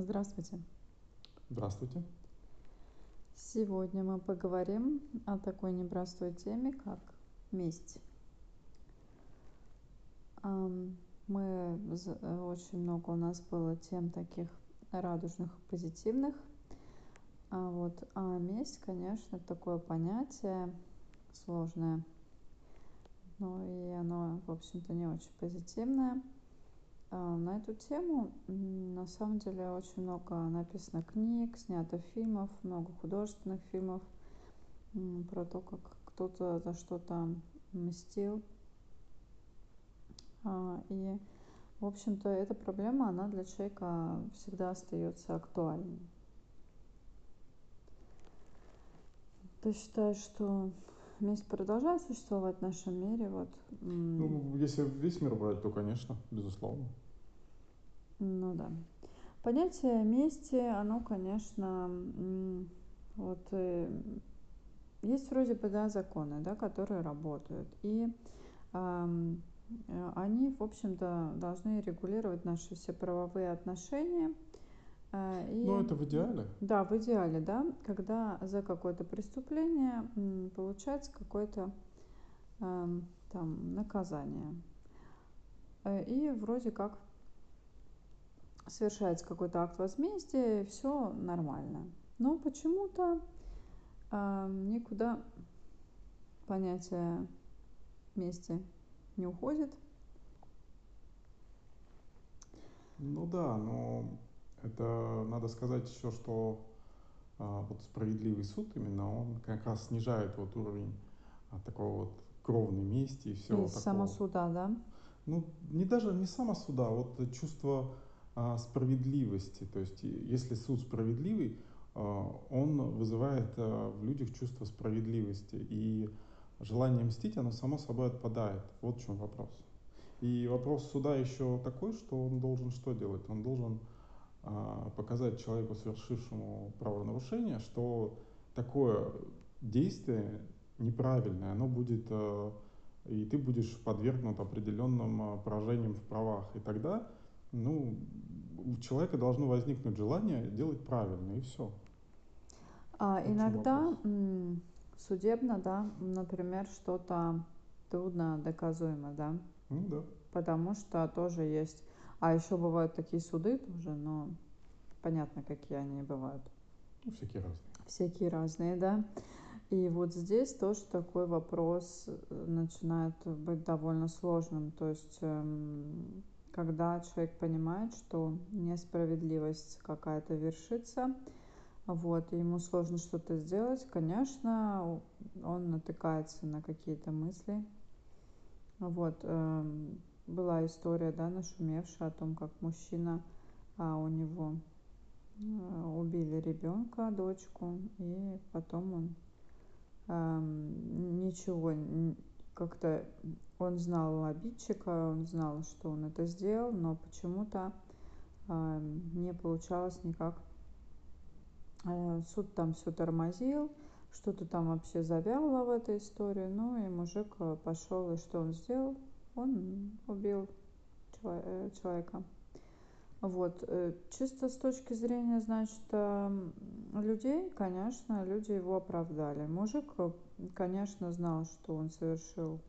Здравствуйте. Здравствуйте. Сегодня мы поговорим о такой непростой теме, как месть. Мы э, очень много у нас было тем таких радужных, позитивных. А вот, а месть, конечно, такое понятие сложное. Ну и оно, в общем-то, не очень позитивное. А, На эту тему на самом деле очень много написано книг, снято фильмов, много художественных фильмов про то, как кто-то за что-то мстил. А, И, в общем-то, эта проблема, она для человека всегда остается актуальной. Ты считаешь, что месть продолжает существовать в нашем мире? Вот, Ну, если весь мир брать, то, конечно, безусловно. Ну да. Понятие мести, оно, конечно, вот э, есть вроде бы, да, законы, да, которые работают. И э, они, в общем-то, должны регулировать наши все правовые отношения. А, И, Но это в идеале. да, в идеале, да, когда за какое-то преступление получается какое-то ам, там наказание. Э, И вроде как совершается какой-то акт возмездия, все нормально. Но почему-то а, никуда понятие мести не уходит. Ну да, но это надо сказать еще, что а, вот справедливый суд именно, он как раз снижает вот уровень а, такого вот кровной мести и всего Из такого. самосуда, да? Ну, не даже не самосуда, а вот чувство справедливости. То есть, если суд справедливый, а, он вызывает а, в людях чувство справедливости. И желание мстить, оно само собой отпадает. Вот в чем вопрос. И вопрос суда еще такой, что он должен что делать? Он должен а, показать человеку, совершившему правонарушение, что такое действие неправильное, оно будет, а, и ты будешь подвергнут определенным а, поражениям в правах. И тогда, ну, у человека должно возникнуть желание делать правильно, и все. А иногда вопрос. судебно, да, например, что-то трудно доказуемо, да, Ну да. потому что тоже есть. А еще бывают такие суды тоже, но понятно, какие они бывают. Ну, всякие разные. всякие разные, да. И вот здесь тоже такой вопрос э, начинает быть довольно сложным. То есть, эм, когда человек понимает, что несправедливость какая-то вершится, вот, и ему сложно что-то сделать, конечно, он натыкается на какие-то мысли. Вот, эм, была история, да, нашумевшая о том, как мужчина, а у него э, убили ребенка, дочку, и потом он эм, ничего, как-то он знал обидчика, он знал, что он это сделал, но почему-то эм, не получалось никак. Э, Суд там все тормозил, что-то там вообще завяло в этой истории, ну и мужик э, пошел, и что он сделал? Он убил э, человека. Вот, э, чисто с точки зрения, значит, эм, людей, конечно, люди его оправдали. Мужик, э, конечно, знал, что он совершил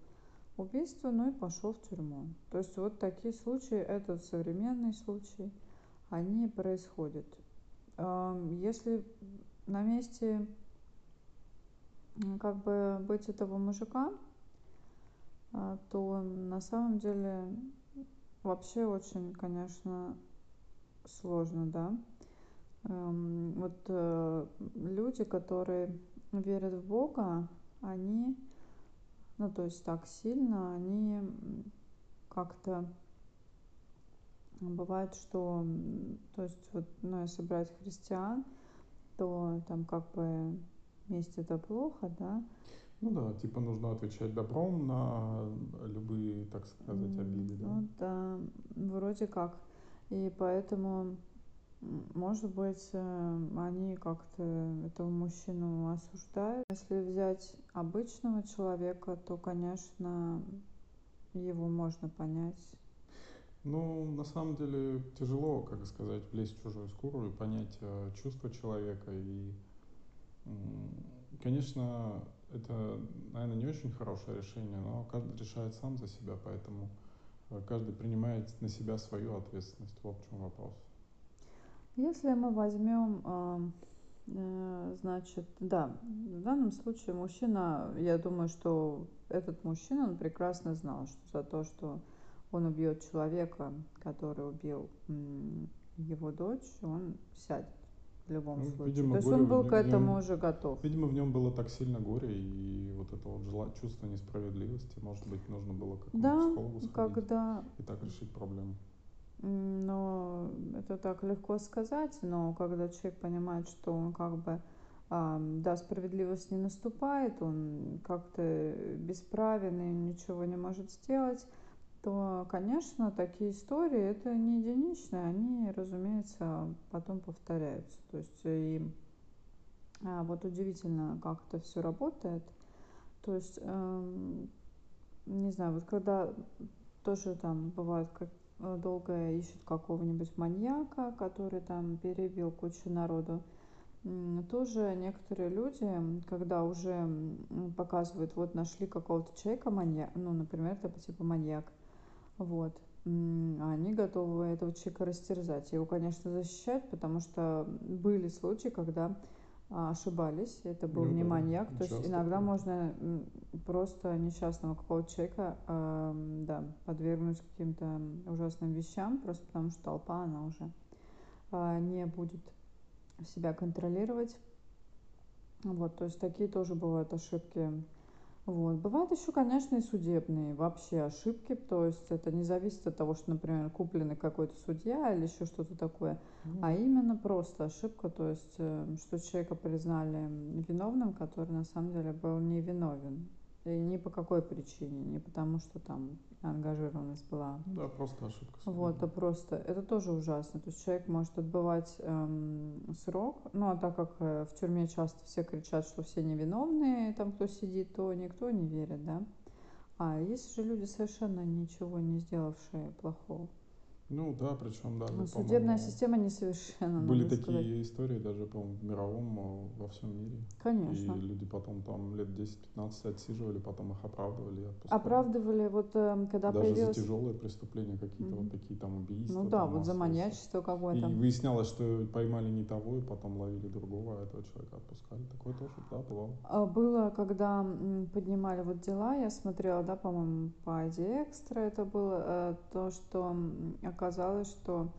убийство, ну и пошел в тюрьму. То есть вот такие случаи, этот современный случай, они происходят. Эм, Если на месте как бы быть этого мужика, а, то на самом деле вообще очень, конечно, сложно, да. Эм, Вот э, люди, которые верят в Бога, они, ну то есть так сильно, они как-то бывает, что, то есть вот, ну если брать христиан, то там как бы месть это плохо, да, Ну да, типа нужно отвечать добром на любые, так сказать, обиды, да. Ну да, вроде как. И поэтому, может быть, э, они как-то этого мужчину осуждают. Если взять обычного человека, то, конечно, его можно понять. Ну, на самом деле тяжело, как сказать, влезть в чужую шкуру и понять э, чувства человека. И, конечно, это, наверное, не очень хорошее решение, но каждый решает сам за себя, поэтому каждый принимает на себя свою ответственность. Вот в чем вопрос. Если мы возьмем, э, значит, да, в данном случае мужчина, я думаю, что этот мужчина, он прекрасно знал, что за то, что он убьет человека, который убил его дочь, он сядет в любом ну, случае. Видимо, То есть он был к этому нем, уже готов. Видимо, в нем было так сильно горе и вот это вот желание, чувство несправедливости. Может быть, нужно было как да, психологу сходить когда... и так решить проблему. Но это так легко сказать, но когда человек понимает, что он как бы да, справедливость не наступает, он как-то бесправен и ничего не может сделать, то, конечно, такие истории это не единичные, они, разумеется, потом повторяются. То есть и а, вот удивительно, как это все работает. То есть, э, не знаю, вот когда тоже там бывает, как э, долго ищут какого-нибудь маньяка, который там перебил кучу народу, тоже некоторые люди, когда уже показывают, вот нашли какого-то человека маньяк, ну, например, это типа маньяк, вот. Они готовы этого человека растерзать. Его, конечно, защищать, потому что были случаи, когда а, ошибались. Это был ну, не да, маньяк. То есть иногда можно просто несчастного какого-то человека э, да, подвергнуть каким-то ужасным вещам, просто потому что толпа, она уже э, не будет себя контролировать. Вот, то есть такие тоже бывают ошибки вот. Бывают еще, конечно, и судебные вообще ошибки, то есть это не зависит от того, что, например, купленный какой-то судья или еще что-то такое, mm. а именно просто ошибка, то есть э, что человека признали виновным, который на самом деле был невиновен. И ни по какой причине, не потому что там ангажированность была. Да, просто ошибка. Вот, а просто это тоже ужасно. То есть человек может отбывать эм, срок, ну а так как э, в тюрьме часто все кричат, что все невиновные, там кто сидит, то никто не верит, да. А есть же люди совершенно ничего не сделавшие плохого. Ну да, причем даже, ну, Судебная система несовершенна. Были такие сказать. истории даже, по-моему, в мировом, э, во всем мире. Конечно. И люди потом там лет 10-15 отсиживали, потом их оправдывали и отпускали. Оправдывали, вот эм, когда даже появилась... за тяжелые преступления какие-то, mm-hmm. вот такие там убийства. Ну да, вот за маньячество какое-то. И выяснялось, что поймали не того, и потом ловили другого, а этого человека отпускали. Такое тоже, да, бывало. А было, когда поднимали вот дела, я смотрела, да, по-моему, по ID Extra это было, э, то, что оказалось, что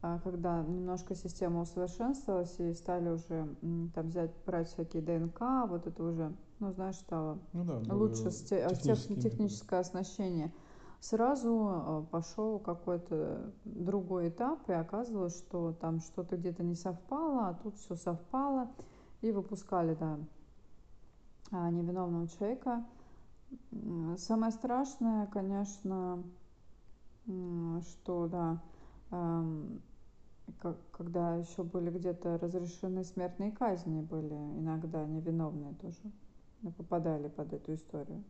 а, когда немножко система усовершенствовалась и стали уже там взять, брать всякие ДНК, вот это уже, ну, знаешь, стало ну, да, лучше техническое оснащение. Сразу а, пошел какой-то другой этап, и оказывалось, что там что-то где-то не совпало, а тут все совпало, и выпускали, да, а, невиновного человека. Самое страшное, конечно, что, да, когда еще были где-то разрешены смертные казни, были иногда невиновные тоже, попадали под эту историю.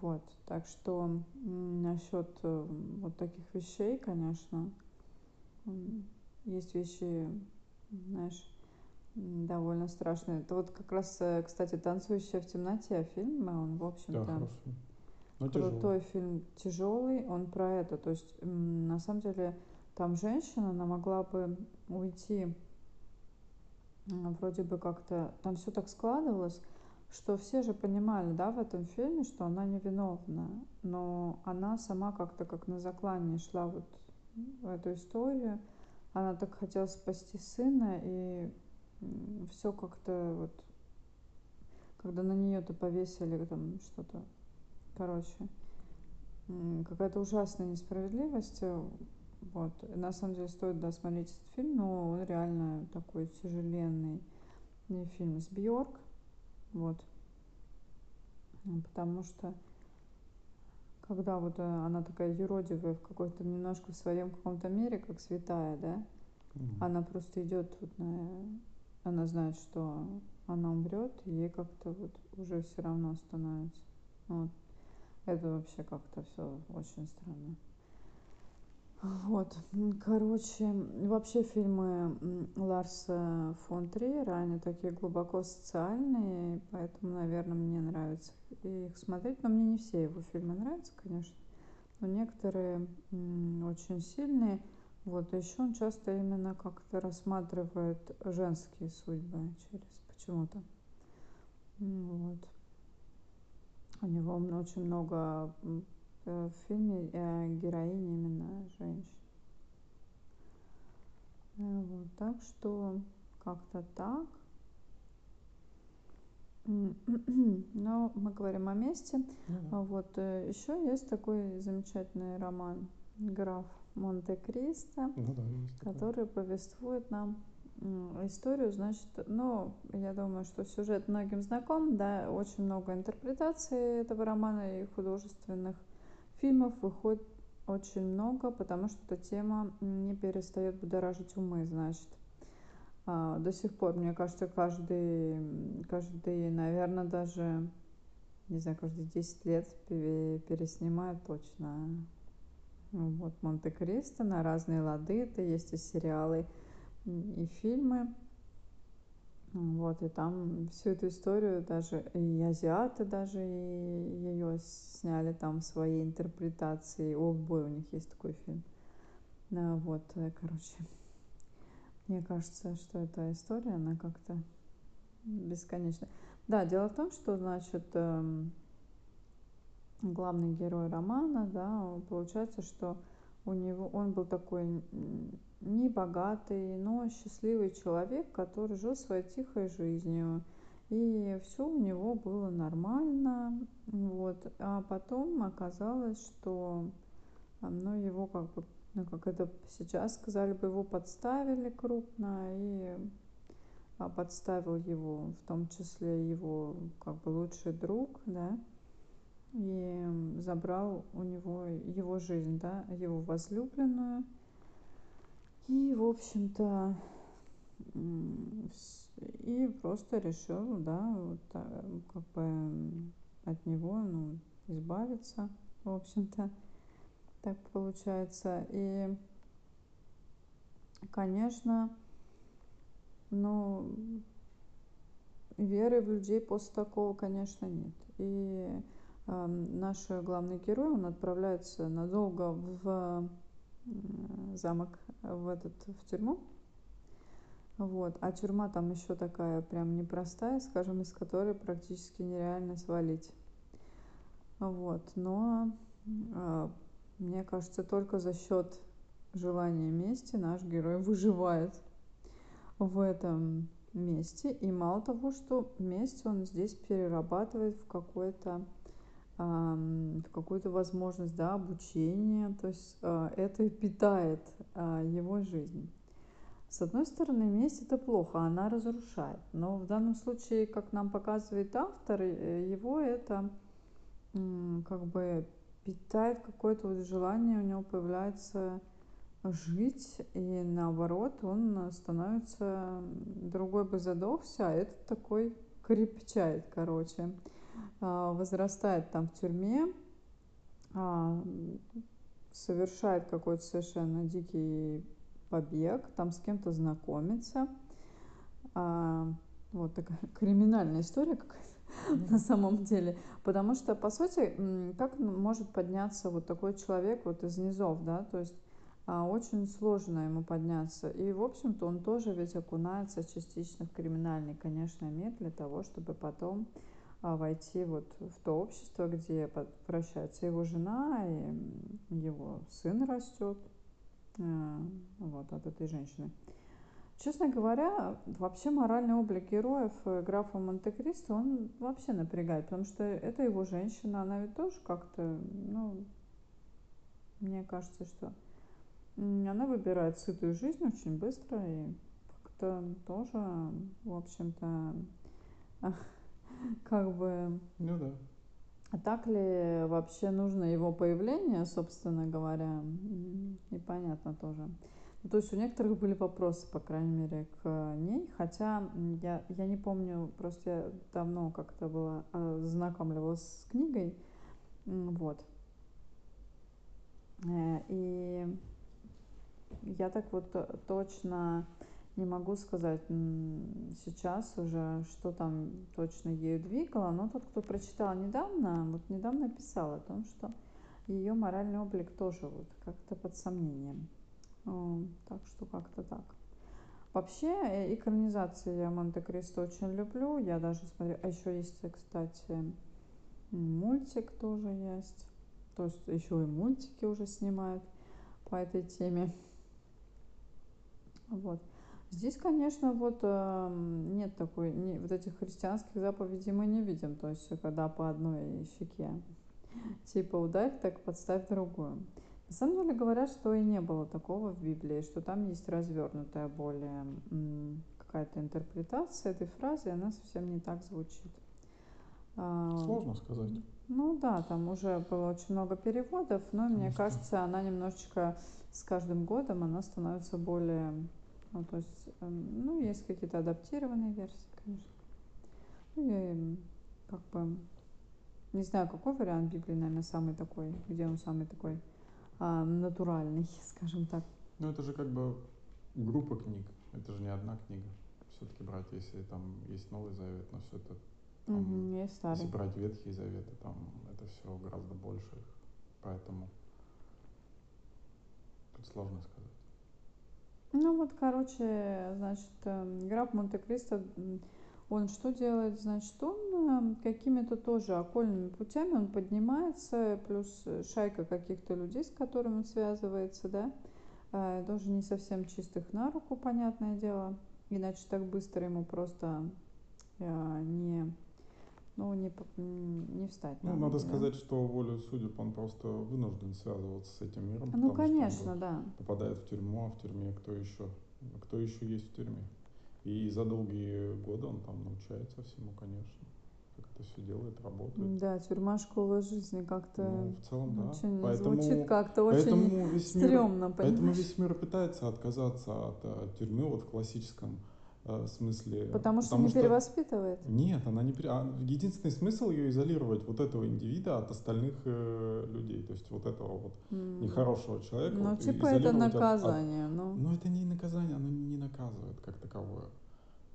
Вот, так что насчет э, вот таких вещей, конечно, есть вещи, знаешь, довольно страшные. Это вот как раз, э, кстати, «Танцующая в темноте» фильм, он, в общем-то, да, но крутой тяжелый. фильм, тяжелый, он про это. То есть, на самом деле, там женщина, она могла бы уйти вроде бы как-то, там все так складывалось, что все же понимали, да, в этом фильме, что она невиновна, но она сама как-то как на заклане шла вот в эту историю, она так хотела спасти сына, и все как-то вот, когда на нее-то повесили там что-то короче, какая-то ужасная несправедливость. Э, вот. На самом деле стоит досмотреть этот фильм, но он реально такой тяжеленный фильм с Бьорк. Вот. Потому что когда вот э, она такая юродивая в какой-то немножко в своем каком-то мире, как святая, да, mm-hmm. она просто идет вот на, она знает, что она умрет, и ей как-то вот уже все равно становится. Вот. Это вообще как-то все очень странно. Вот, короче, вообще фильмы Ларса фон Триера, они такие глубоко социальные, поэтому, наверное, мне нравится их смотреть. Но мне не все его фильмы нравятся, конечно, но некоторые очень сильные. Вот, еще он часто именно как-то рассматривает женские судьбы через почему-то. Вот. У него очень много в фильме э, героинь именно женщин. Э, вот, так что как-то так. Но мы говорим о месте. Mm-hmm. Вот э, еще есть такой замечательный роман Граф Монте-Кристо, ну, да, который повествует нам историю, значит, ну, я думаю, что сюжет многим знаком, да, очень много интерпретаций этого романа и художественных фильмов выходит очень много, потому что эта тема не перестает будоражить умы, значит. А, до сих пор, мне кажется, каждый, каждый, наверное, даже, не знаю, каждые 10 лет переснимают точно. Вот Монте-Кристо на разные лады, это есть и сериалы, и фильмы. Вот, и там всю эту историю даже и азиаты даже ее сняли там свои интерпретации. Олдбой у них есть такой фильм. Вот, э, короче. Мне кажется, что эта история, она как-то бесконечна. Да, дело в том, что, значит, эм, главный герой романа, да, получается, что у него он был такой не богатый, но счастливый человек, который жил своей тихой жизнью. И все у него было нормально. Вот. А потом оказалось, что ну, его как бы, ну, как это сейчас сказали бы, его подставили крупно и а, подставил его, в том числе его как бы лучший друг, да, и забрал у него его жизнь, да, его возлюбленную. И, в общем-то, и просто решил, да, вот, как бы от него, ну, избавиться, в общем-то, так получается. И, конечно, ну, веры в людей после такого, конечно, нет. И э, наш главный герой, он отправляется надолго в замок в этот в тюрьму. Вот. А тюрьма там еще такая прям непростая, скажем, из которой практически нереально свалить. Вот. Но э, мне кажется, только за счет желания мести наш герой выживает в этом месте. И мало того, что месть он здесь перерабатывает в какой-то в какую-то возможность да, обучения, то есть а, это питает а, его жизнь. С одной стороны, месть это плохо, она разрушает, но в данном случае, как нам показывает автор, э, его это как бы питает какое-то вот желание, у него появляется жить, и наоборот, он становится, другой бы задохся, а этот такой крепчает, короче. А, возрастает там в тюрьме, а, совершает какой-то совершенно дикий побег, там с кем-то знакомится. А, вот такая криминальная история какая-то на самом деле. Потому что, по сути, как может подняться вот такой человек вот из низов, да, то есть очень сложно ему подняться. И, в общем-то, он тоже ведь окунается частично в криминальный, конечно, мир для того, чтобы потом войти вот в то общество, где прощается его жена, и его сын растет а, вот, от этой женщины. Честно говоря, вообще моральный облик героев э, графа Монте-Кристо, он вообще напрягает, потому что это его женщина, она ведь тоже как-то, ну, мне кажется, что она выбирает сытую жизнь очень быстро и как-то тоже, в общем-то, как бы... Ну да. А так ли вообще нужно его появление, собственно говоря, непонятно тоже. Ну, то есть у некоторых были вопросы, по крайней мере, к ней, хотя я, я не помню, просто я давно как-то была а, знакомливалась с книгой, вот. Э, и я так вот точно не могу сказать сейчас уже, что там точно ею двигало, но тот, кто прочитал недавно, вот недавно писал о том, что ее моральный облик тоже вот как-то под сомнением. Так что как-то так. Вообще, э, экранизации я Монте-Кристо очень люблю. Я даже смотрю, а еще есть, кстати, мультик тоже есть. То есть еще и мультики уже снимают по этой теме. Вот. Здесь, конечно, вот э, нет такой, не, вот этих христианских заповедей мы не видим, то есть когда по одной щеке, типа ударь, так подставь другую. На самом деле говорят, что и не было такого в Библии, что там есть развернутая более какая-то интерпретация этой фразы, и она совсем не так звучит. А, Сложно сказать. Ну да, там уже было очень много переводов, но мне кажется, она немножечко с каждым годом она становится более ну, то есть, эм, ну, есть какие-то адаптированные версии, конечно. Ну, и как бы, не знаю, какой вариант Библии, наверное, самый такой, где он самый такой а, натуральный, скажем так. Ну, это же как бы группа книг, это же не одна книга. Все-таки брать, если там есть Новый Завет, но все это там, угу, есть старый. Если брать Ветхие Заветы, там это все гораздо больше. Поэтому тут сложно сказать. Ну вот, короче, значит, эм, граф Монте-Кристо, он что делает? Значит, он эм, какими-то тоже окольными путями он поднимается, плюс шайка каких-то людей, с которыми он связывается, да, э, тоже не совсем чистых на руку, понятное дело, иначе так быстро ему просто э, не ну, не, не встать. Ну, надо да? сказать, что волю судеб он просто вынужден связываться с этим миром. Ну, конечно, да. Попадает в тюрьму, а в тюрьме кто еще? Кто еще есть в тюрьме? И за долгие годы он там научается всему, конечно. Как это все делает, работает. Да, тюрьма школа жизни как-то ну, в целом, да. очень поэтому, звучит как-то очень весь стрёмно, мир, Поэтому весь мир пытается отказаться от, э, тюрьмы вот в классическом в смысле... Потому что потому не что... перевоспитывает? Нет, она не... А единственный смысл ее изолировать вот этого индивида от остальных э, людей. То есть вот этого вот mm. нехорошего человека. Ну, вот, типа это наказание. От. Ну. Но это не наказание, оно не наказывает как таковое.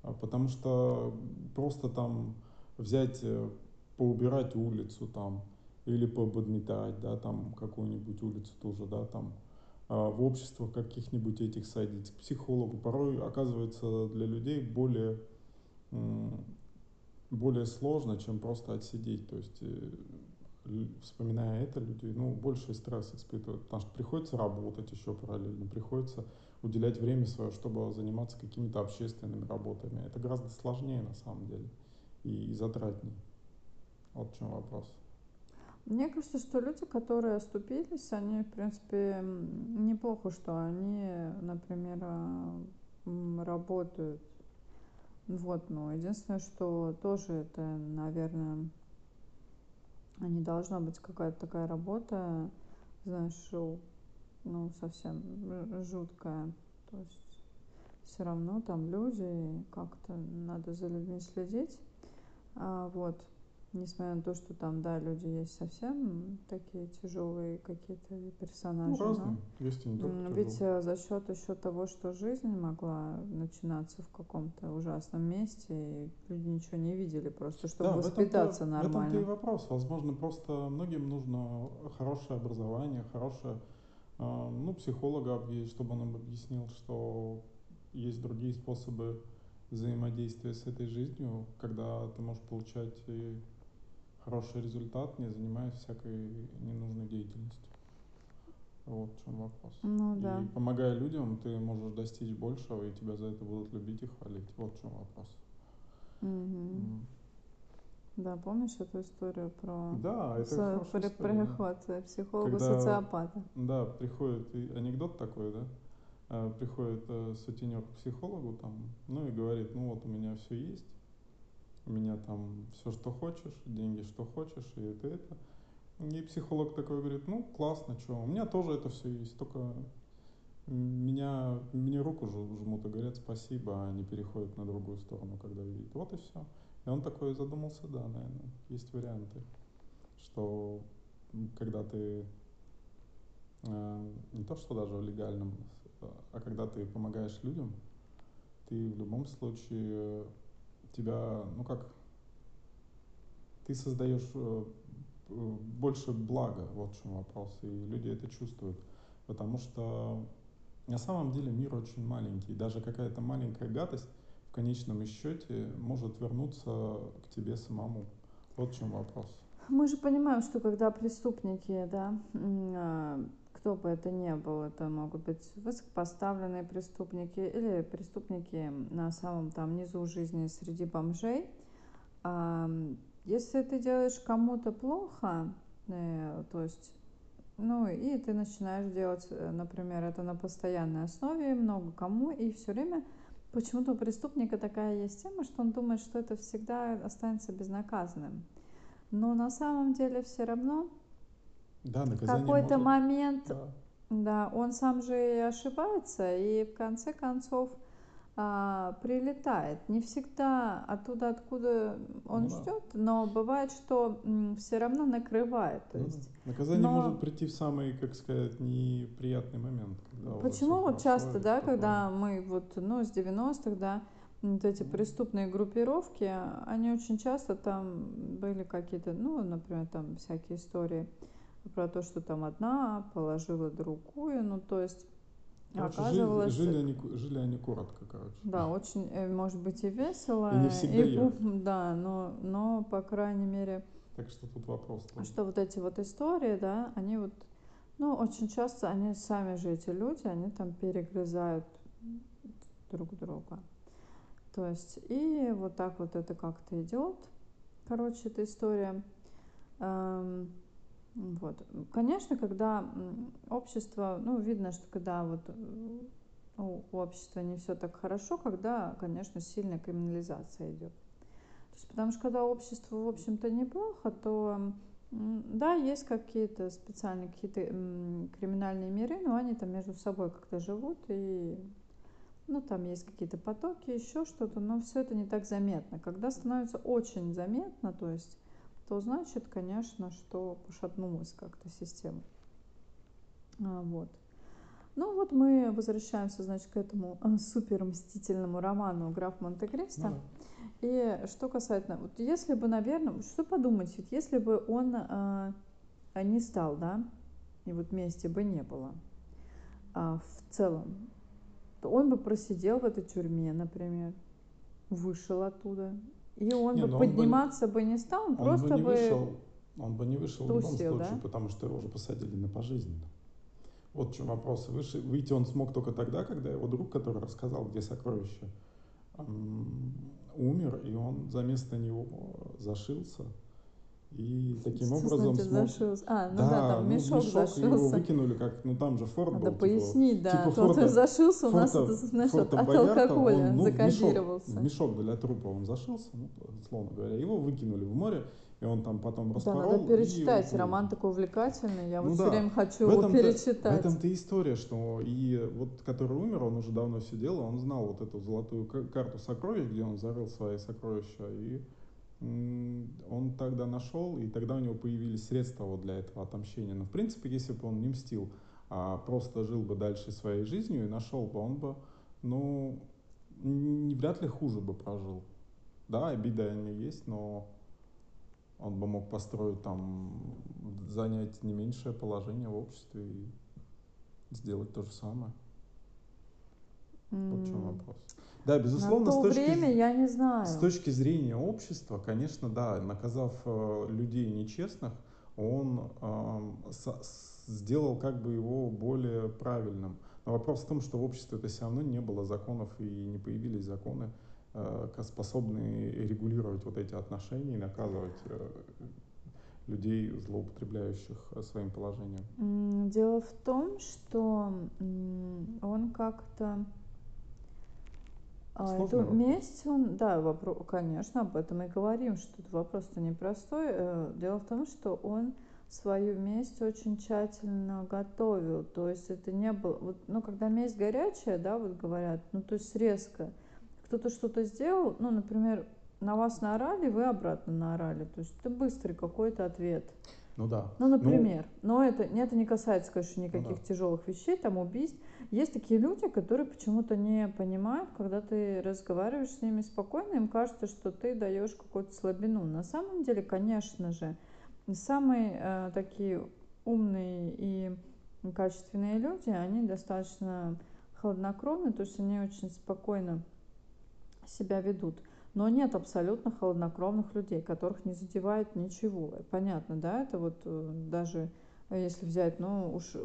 А потому что просто там взять, э, поубирать улицу там, или подметать, да, там какую-нибудь улицу тоже, да, там, в обществах каких-нибудь этих садить, к психологу, порой оказывается для людей более, более сложно, чем просто отсидеть. То есть, э, вспоминая это, люди ну, больше стресс испытывают, потому что приходится работать еще параллельно, приходится уделять время свое, чтобы заниматься какими-то общественными работами. Это гораздо сложнее на самом деле и затратнее. Вот в чем вопрос. Мне кажется, что люди, которые оступились, они, в принципе, неплохо, что они, например, а, работают. Вот, но единственное, что тоже это, наверное, не должна быть какая-то такая работа, знаешь, ну, совсем жуткая. То есть все равно там люди, как-то надо за людьми следить. А, вот. Несмотря на то, что там, да, люди есть совсем такие тяжелые какие-то персонажи. Ну, разные. Но, есть и не только Ведь тяжелые. за счет еще того, что жизнь могла начинаться в каком-то ужасном месте, и люди ничего не видели просто, чтобы да, воспитаться в этом нормально. В этом-то и вопрос. Возможно, просто многим нужно хорошее образование, хорошее, а, ну, психолога, чтобы он им объяснил, что есть другие способы взаимодействия с этой жизнью, когда ты можешь получать и хороший результат, не занимаясь всякой ненужной деятельностью. Вот в чем вопрос. Ну, да. И помогая людям, ты можешь достичь большего, и тебя за это будут любить и хвалить. Вот в чем вопрос. Угу. Mm. Да, помнишь эту историю про да, это при, приход да. психолога-социопата? Да, приходит и анекдот такой, да? А, приходит а, сутенер к психологу там, ну и говорит, ну вот у меня все есть, у меня там все, что хочешь, деньги, что хочешь, и это, это. И психолог такой говорит, ну, классно, что, у меня тоже это все есть, только меня, мне руку жмут и говорят спасибо, а не переходят на другую сторону, когда видят. Вот и все. И он такой задумался, да, наверное, есть варианты, что когда ты э, не то, что даже в легальном а когда ты помогаешь людям, ты в любом случае тебя, ну как, ты создаешь э, больше блага, вот в чем вопрос, и люди это чувствуют, потому что на самом деле мир очень маленький, даже какая-то маленькая гадость в конечном счете может вернуться к тебе самому. Вот в чем вопрос. Мы же понимаем, что когда преступники, да, а, кто бы это ни был, это могут быть высокопоставленные преступники или преступники на самом там низу жизни среди бомжей. Если ты делаешь кому-то плохо, э, то есть, ну и ты начинаешь делать, э, например, это на постоянной основе, много кому, и все время почему-то у преступника такая есть тема, что он думает, что это всегда останется безнаказанным. Но на самом деле все равно да, в какой-то может... момент, да. да, он сам же и ошибается, и в конце концов а, прилетает. Не всегда оттуда, откуда он ну, ждет, да. но бывает, что м, все равно накрывает. То ну, есть, Наказание но... может прийти в самый, как сказать, неприятный момент. Когда Почему вот часто, да, такое... когда мы вот, ну, с 90-х, да, вот эти преступные группировки, они очень часто там были какие-то, ну, например, там всякие истории про то, что там одна положила другую, ну, то есть Короче, оказывалось... Жили, жили, они, жили они коротко, короче. Да, очень, э, может быть, и весело. И не всегда и, я. Да, но, но, по крайней мере... Так что тут вопрос. Тоже. Что вот эти вот истории, да, они вот, ну, очень часто, они сами же эти люди, они там перегрызают друг друга. То есть, и вот так вот это как-то идет. Короче, эта история. Вот. Конечно, когда общество, ну, видно, что когда вот у общества не все так хорошо, когда, конечно, сильная криминализация идет. То есть, потому что когда общество, в общем-то, неплохо, то да, есть какие-то специальные какие-то криминальные миры, но они там между собой как-то живут и ну, там есть какие-то потоки, еще что-то, но все это не так заметно. Когда становится очень заметно, то есть, то значит, конечно, что пошатнулась как-то система. А, вот. Ну вот мы возвращаемся, значит, к этому а, супер мстительному роману «Граф Монте-Кристо». Ну, И что касательно, вот если бы, наверное, что подумать, ведь если бы он а, не стал, да, и вот вместе бы не было, а, в целом, то он бы просидел в этой тюрьме, например, вышел оттуда, и он не, бы подниматься он бы, бы не стал, он, он просто бы, не бы вышел, он бы не вышел тусил, в любом случае, да? потому что его уже посадили на пожизненно. Вот в чем вопрос. Выше, выйти он смог только тогда, когда его друг, который рассказал, где сокровище, умер, и он за место него зашился и таким образом смог... зашился? А, ну да, да там ну, мешок, мешок зашился. его выкинули, как, ну там же форт Надо был. пояснить, типа, да. Типа Тот форта, зашился, у нас это, знаешь, от, от алкоголя он, ну, закодировался. Мешок, мешок для трупа он зашился, ну, словно говоря. Его выкинули в море, и он там потом распорол. Да, надо перечитать. И, Роман такой увлекательный. Я ну, вот да. все время хочу его перечитать. В этом-то история, что и вот который умер, он уже давно сидел, он знал вот эту золотую карту сокровищ, где он зарыл свои сокровища, и он тогда нашел, и тогда у него появились средства вот для этого отомщения. Но в принципе, если бы он не мстил, а просто жил бы дальше своей жизнью и нашел бы, он бы, ну, вряд ли хуже бы прожил. Да, обида они есть, но он бы мог построить там, занять не меньшее положение в обществе и сделать то же самое. Вот в чем вопрос. Да, безусловно, На то с точки, время я не знаю. С точки зрения общества, конечно, да, наказав э, людей нечестных, он э, с, сделал как бы его более правильным. Но вопрос в том, что в обществе это все равно не было законов и не появились законы, э, способные регулировать вот эти отношения и наказывать э, людей, злоупотребляющих э, своим положением. Дело в том, что он как-то а, эту месть, он, да, вопрос, конечно, об этом и говорим, что тут вопрос-то непростой. Э, дело в том, что он свою месть очень тщательно готовил. То есть это не было, вот, ну, когда месть горячая, да, вот говорят, ну, то есть резко. Кто-то что-то сделал, ну, например, на вас наорали, вы обратно наорали. То есть это быстрый какой-то ответ. Ну да. Ну, например. Ну, но это, это не касается, конечно, никаких ну, да. тяжелых вещей, там убийств. Есть такие люди, которые почему-то не понимают, когда ты разговариваешь с ними спокойно, им кажется, что ты даешь какую-то слабину. На самом деле, конечно же, самые э, такие умные и качественные люди, они достаточно хладнокровны, то есть они очень спокойно себя ведут. Но нет абсолютно холоднокровных людей, которых не задевает ничего. Понятно, да, это вот э, даже если взять, ну, уж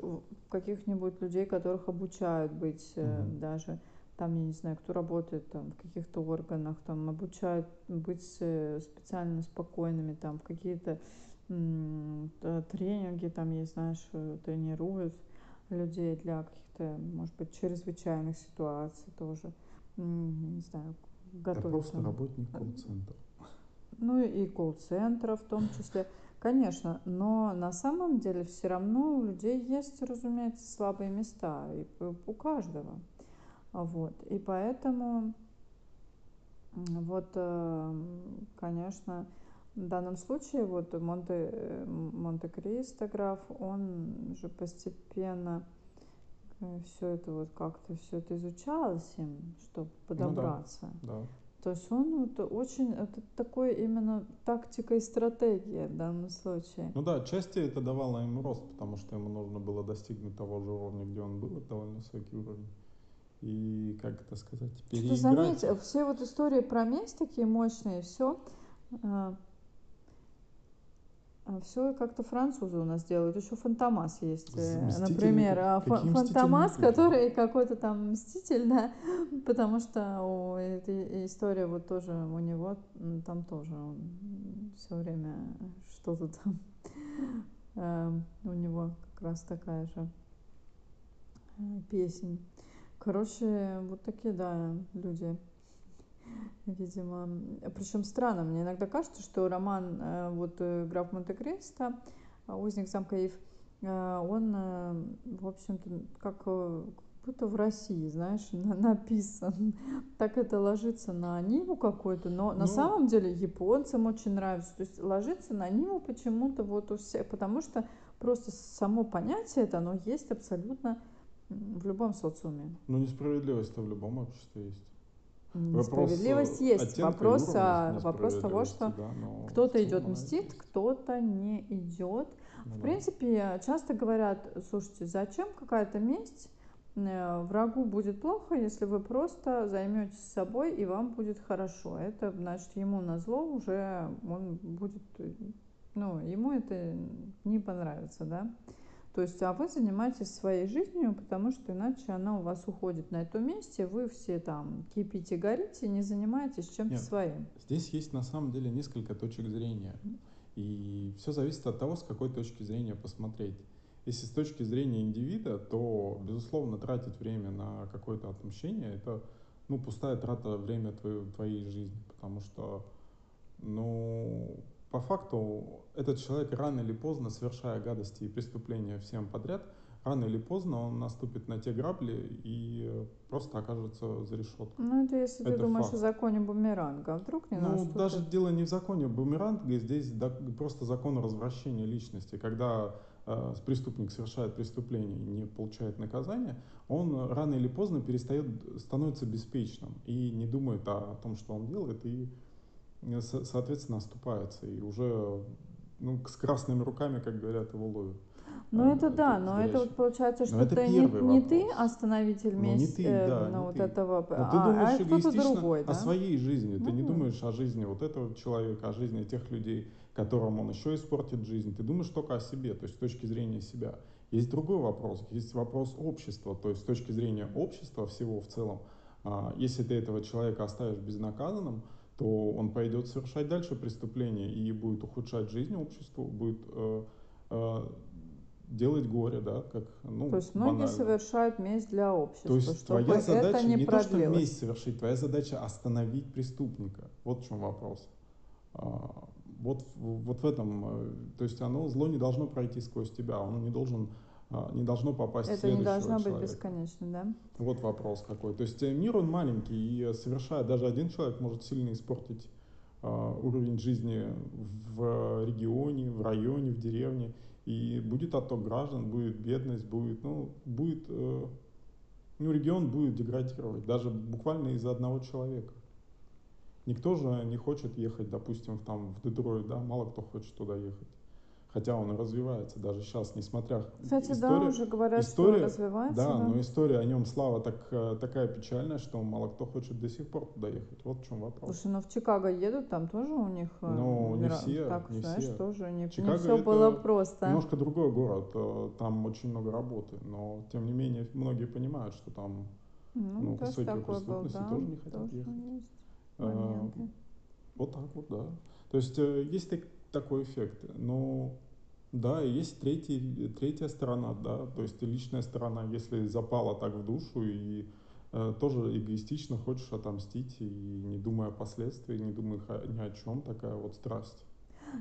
каких-нибудь людей, которых обучают быть mm-hmm. даже, там, я не знаю, кто работает там в каких-то органах, там, обучают быть специально спокойными, там, в какие-то м- тренинги, там, есть, знаешь, э, тренируют людей для каких-то, может быть, чрезвычайных ситуаций тоже, не знаю, готовят. Это просто работник колл-центра. Ну и колл-центра в том числе. Конечно, но на самом деле все равно у людей есть, разумеется, слабые места и у каждого. Вот. И поэтому вот, э, конечно, в данном случае вот Монте, э, Монте-Кристо граф, он же постепенно э, все это вот как-то все это изучалось им, чтобы подобраться. Ну да, да. То есть он вот очень, это такой именно тактика и стратегия в данном случае. Ну да, отчасти это давало ему рост, потому что ему нужно было достигнуть того же уровня, где он был, это довольно высокий уровень. И, как это сказать, переиграть. Что заметь, все вот истории про месть такие мощные, все а все как-то французы у нас делают. Еще Фантомас есть, э, например. А Фантомас, который какой-то там мститель, да, потому что о, эта история вот тоже у него, там тоже он все время что-то там э, у него как раз такая же э, песня. Короче, вот такие, да, люди видимо. Причем странно, мне иногда кажется, что роман э, вот э, «Граф Монте-Кристо», э, «Узник замка Ив», он, в общем-то, как будто в России, знаешь, написан. Так это ложится на Ниву какой-то, но ну, на самом деле японцам очень нравится. То есть ложится на Ниву почему-то вот у всех, потому что просто само понятие это, оно есть абсолютно в любом социуме. Ну, несправедливость-то в любом обществе есть. Справедливость есть. Вопрос, а, вопрос того, что да, кто-то идет мстит, кто-то не идет. Ну, в да. принципе, часто говорят, слушайте, зачем какая-то месть? Э, врагу будет плохо, если вы просто займетесь собой и вам будет хорошо. Это значит ему на зло уже он будет, ну ему это не понравится, да. То есть, а вы занимаетесь своей жизнью, потому что иначе она у вас уходит на этом месте, вы все там кипите, горите, не занимаетесь чем-то своим. Здесь есть на самом деле несколько точек зрения. И все зависит от того, с какой точки зрения посмотреть. Если с точки зрения индивида, то, безусловно, тратить время на какое-то отмщение – это ну, пустая трата времени твоей, твоей жизни, потому что ну, по факту этот человек рано или поздно, совершая гадости и преступления всем подряд, рано или поздно он наступит на те грабли и просто окажется за решеткой. Ну, это если это ты думаешь факт. о законе бумеранга, а вдруг не Ну, наступит? даже дело не в законе бумеранга, здесь просто закон развращения личности. Когда э, преступник совершает преступление и не получает наказания, он рано или поздно перестает, становится беспечным и не думает о, о том, что он делает, и соответственно, оступается и уже ну, с красными руками, как говорят, его ловят. Ну это да, но это вот получается, что это не, не ты остановитель ну, не ты, да, ну, вот ты. этого, но а, ты думаешь а кто-то другой, да? о своей жизни, ну, ты не думаешь о жизни вот этого человека, о жизни тех людей, которым он еще испортит жизнь, ты думаешь только о себе, то есть с точки зрения себя. Есть другой вопрос, есть вопрос общества, то есть с точки зрения общества всего в целом, а, если ты этого человека оставишь безнаказанным, то он пойдет совершать дальше преступления и будет ухудшать жизнь обществу, будет э, э, делать горе, да, как, ну, То есть многие банально. совершают месть для общества, То есть чтобы твоя задача не, не то, что месть совершить, твоя задача остановить преступника. Вот в чем вопрос. А, вот, вот в этом, э, то есть оно, зло не должно пройти сквозь тебя, оно не должен не должно попасть Это в следующего не должно человека. быть бесконечно, да? Вот вопрос какой. То есть э, мир он маленький, и совершая даже один человек может сильно испортить uh, уровень жизни в регионе, в районе, в деревне. И будет отток граждан, будет бедность, будет, ну, будет, ну, регион будет деградировать, даже буквально из-за одного человека. Никто же не хочет ехать, допустим, там, в Детройт, да, мало кто хочет туда ехать. Хотя он развивается даже сейчас, несмотря... Кстати, история, да, уже говорят, история, что развивается. Да, да, но история о нем, слава, так, э, такая печальная, что мало кто хочет до сих пор туда ехать. Вот в чем вопрос. Слушай, ну в Чикаго едут, там тоже у них... Э, ну, не все, так, не знаешь, все. тоже не, Чикаго не все было просто. немножко другой город, э, там очень много работы, но тем не менее многие понимают, что там ну, ну высокие преступности да, тоже не хотят тоже ехать. А, вот так вот, да. То есть есть такой эффект, но да, и есть третий, третья сторона, да, то есть личная сторона, если запала так в душу и э, тоже эгоистично хочешь отомстить и не думая о последствиях, не думая ни о чем, такая вот страсть.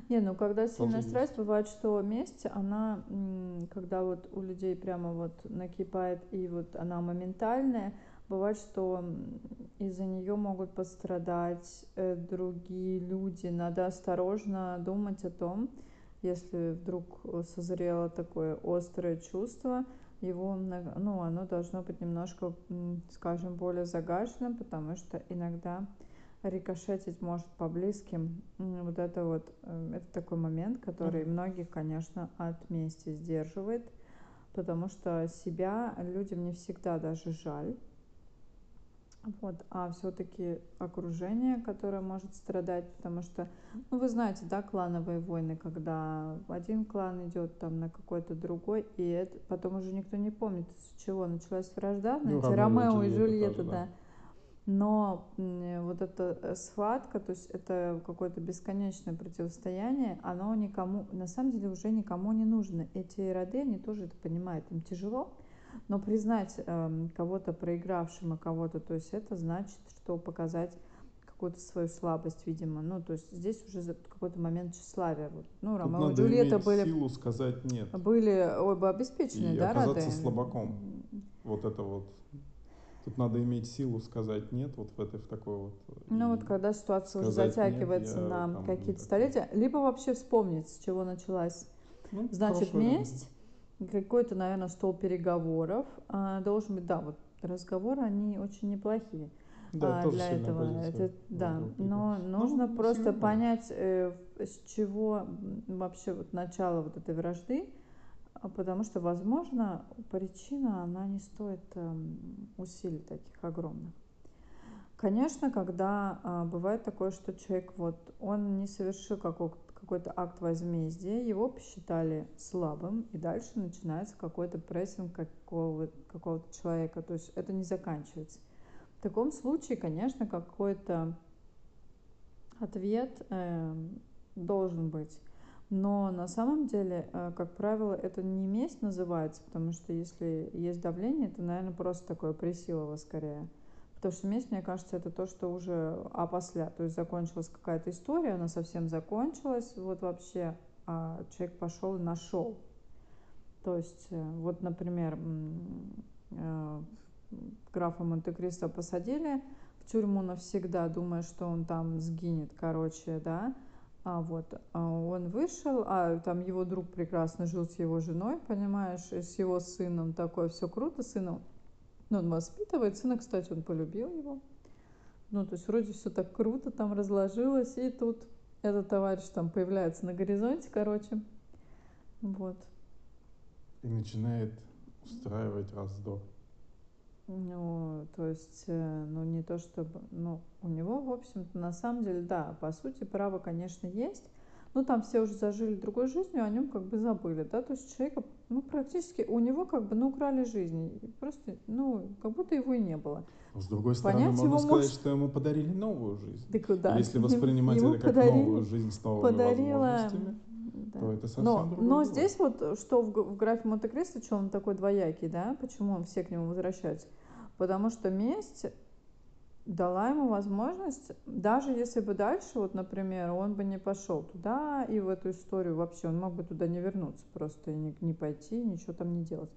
Не, ну когда сильная тоже страсть, есть. бывает, что месть, она, когда вот у людей прямо вот накипает и вот она моментальная, бывает, что из-за нее могут пострадать э, другие люди. Надо осторожно думать о том, если вдруг созрело такое острое чувство, его, ну, оно должно быть немножко, скажем, более загаженным, потому что иногда рикошетить может по близким. Вот это вот, э, это такой момент, который mm-hmm. многих, конечно, от мести сдерживает, потому что себя людям не всегда даже жаль. Вот, а все-таки окружение, которое может страдать, потому что, ну, вы знаете, да, клановые войны, когда один клан идет там на какой-то другой, и это потом уже никто не помнит, с чего началась вражда, ну, знаете, Ромео и Джульетта, да. да. Но вот эта э, схватка, то есть это какое-то бесконечное противостояние, оно никому, на самом деле уже никому не нужно. Эти роды, они тоже это понимают, им тяжело, но признать э, кого-то проигравшим, а кого-то, то есть это значит, что показать какую-то свою слабость, видимо. Ну, то есть здесь уже какой-то момент тщеславия. Вот. Ну, Ромео и Джульетта были... силу сказать нет. Были оба обеспеченные, и да, оказаться рады? слабаком. Вот это вот. Тут надо иметь силу сказать нет вот в этой в такой вот. Ну вот когда ситуация уже затягивается нет, на какие-то столетия, либо вообще вспомнить, с чего началась. Ну, Значит, месть какой-то, наверное, стол переговоров а, должен быть, да, вот разговоры, они очень неплохие. Да, а, для этого. Это, да, но ну, нужно просто сильно. понять, э, с чего вообще вот начало вот этой вражды, а, потому что, возможно, причина, она не стоит э, усилий таких огромных. Конечно, когда а, бывает такое, что человек вот он не совершил какого-то какой-то акт возмездия, его посчитали слабым, и дальше начинается какой-то прессинг какого, какого-то человека, то есть это не заканчивается. В таком случае, конечно, какой-то ответ э, должен быть. Но на самом деле, э, как правило, это не месть называется, потому что если есть давление, это, наверное, просто такое пресилово скорее. Потому что месть, мне кажется, это то, что уже опосля. То есть закончилась какая-то история, она совсем закончилась. Вот вообще а человек пошел и нашел. То есть, э, вот, например, э, графа Монте-Кристо посадили в тюрьму навсегда, думая, что он там сгинет, короче, да. А вот а он вышел, а там его друг прекрасно жил с его женой, понимаешь, с его сыном такое все круто, сыном ну, он воспитывает. Сына, кстати, он полюбил его. Ну, то есть вроде все так круто там разложилось. И тут этот товарищ там появляется на горизонте, короче. Вот. И начинает устраивать раздор. Ну, то есть, э, ну, не то чтобы, ну, у него, в общем-то, на самом деле, да, по сути, право, конечно, есть, ну, там все уже зажили другой жизнью, о нем как бы забыли, да, то есть человека, ну, практически у него как бы, ну, украли жизнь, просто, ну, как будто его и не было. С другой стороны, Понять можно сказать, может... что ему подарили новую жизнь. Так, да. Если воспринимать ему это как подарили, новую жизнь с новыми подарила, возможностями, да. то это совсем но, другое. Но здесь вот, что в, в графе Монте-Кристо, что он такой двоякий, да, почему он все к нему возвращаются? Потому что месть дала ему возможность, даже если бы дальше, вот, например, он бы не пошел туда и в эту историю вообще, он мог бы туда не вернуться просто и не, не пойти, ничего там не делать.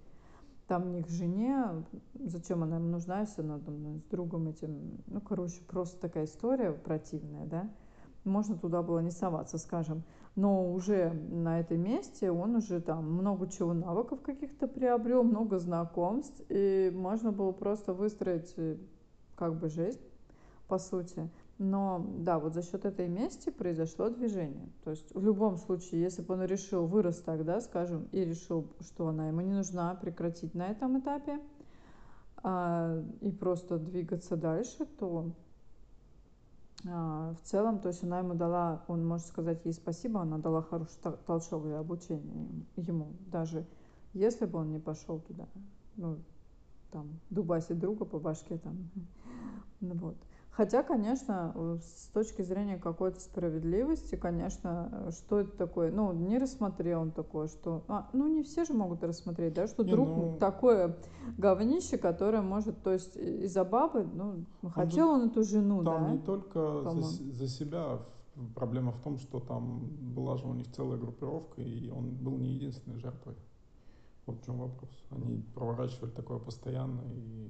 Там не к жене, зачем она ему нужна, если она там с другом этим, ну, короче, просто такая история противная, да. можно туда было не соваться, скажем. Но уже на этом месте он уже там много чего навыков каких-то приобрел, много знакомств, и можно было просто выстроить э, как бы жизнь, по сути. Но да, вот за счет этой мести произошло движение. То есть в любом случае, если бы он решил вырос тогда, скажем, и решил, что она ему не нужна, прекратить на этом этапе а, и просто двигаться дальше, то а, в целом, то есть она ему дала, он может сказать ей спасибо, она дала хороший толчок для обучения ему, даже если бы он не пошел туда, ну, там, дубасить друга по башке там, ну вот. Хотя, конечно, э, с точки зрения какой-то справедливости, конечно, что это такое? Ну, не рассмотрел он такое, что... А, ну, не все же могут рассмотреть, да, что не, друг ну... такое говнище, которое может, то есть из-за бабы, ну, он хотел же, он эту жену, там да? не только за, за себя, проблема в том, что там была же у них целая группировка, и он был не единственной жертвой. Вот в чем вопрос. Они проворачивали такое постоянно, и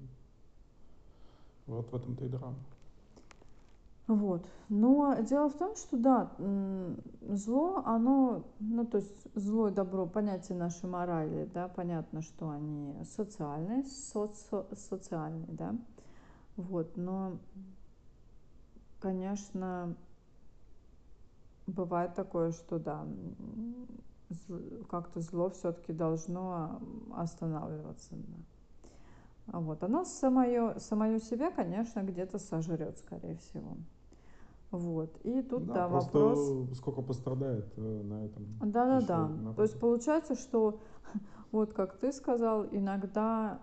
вот в этом-то и драма. Вот. Но дело в том, что да, зло, оно, ну то есть зло и добро, понятие нашей морали, да, понятно, что они социальные, соци, социальные, да, вот, но, конечно, бывает такое, что да, как-то зло все-таки должно останавливаться. Да. Вот. Оно самое, самое себя, конечно, где-то сожрет, скорее всего. Вот. И тут, да, да вопрос... сколько пострадает э, на этом. Да, да, да. То есть получается, что, вот как ты сказал, иногда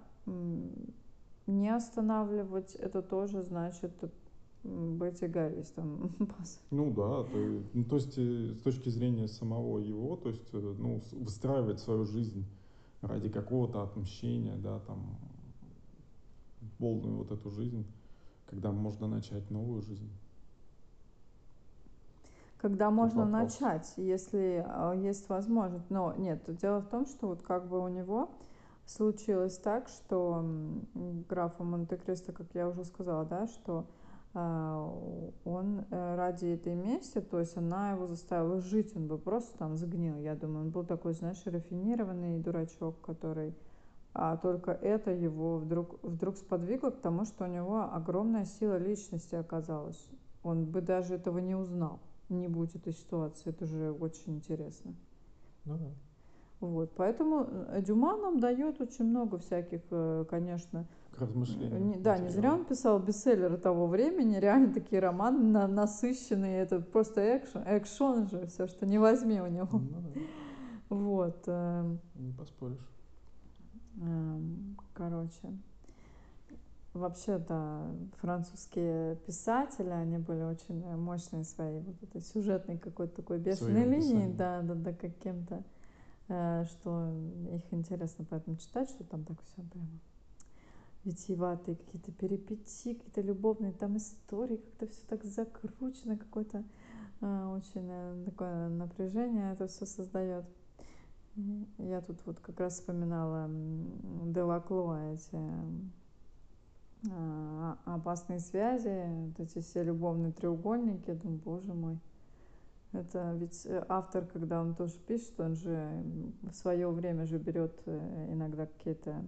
не останавливать, это тоже значит быть эгоистом. Ну да, то, ну, то есть э, с точки зрения самого его, то есть э, ну, выстраивать свою жизнь ради какого-то отмщения, да, там полную вот эту жизнь, когда можно начать новую жизнь когда можно вопрос. начать, если а, есть возможность. Но нет, дело в том, что вот как бы у него случилось так, что графа Монте-Кристо, как я уже сказала, да, что он э, ради этой мести, то есть она его заставила жить, он бы просто там сгнил, я думаю, он был такой, знаешь, рафинированный дурачок, который а только это его вдруг, вдруг сподвигло к тому, что у него огромная сила личности оказалась. Он бы даже этого не узнал не будет этой ситуации. Это же очень интересно. Ну да. Вот, поэтому э, Дюма нам дает очень много всяких, э, конечно, к размышлениям. Да, не зря он писал бестселлеры того времени, реально такие романы на, насыщенные, это просто экшен, экшон же, все, что не возьми у него. Ну, да. Вот. Эм. Не поспоришь. Эм, короче. Вообще, да, французские писатели, они были очень мощные своей вот этой сюжетной какой-то такой бешеной линии, да, да, да, каким-то, э, что их интересно поэтому читать, что там так все прямо витиеватые какие-то перипетии, какие-то любовные там истории, как-то все так закручено, какое-то э, очень э, такое напряжение это все создает. Я тут вот как раз вспоминала Делакло эти опасные связи, вот эти все любовные треугольники, думаю, боже мой. Это ведь э, автор, когда он тоже пишет, он же в свое время же берет э, иногда какие-то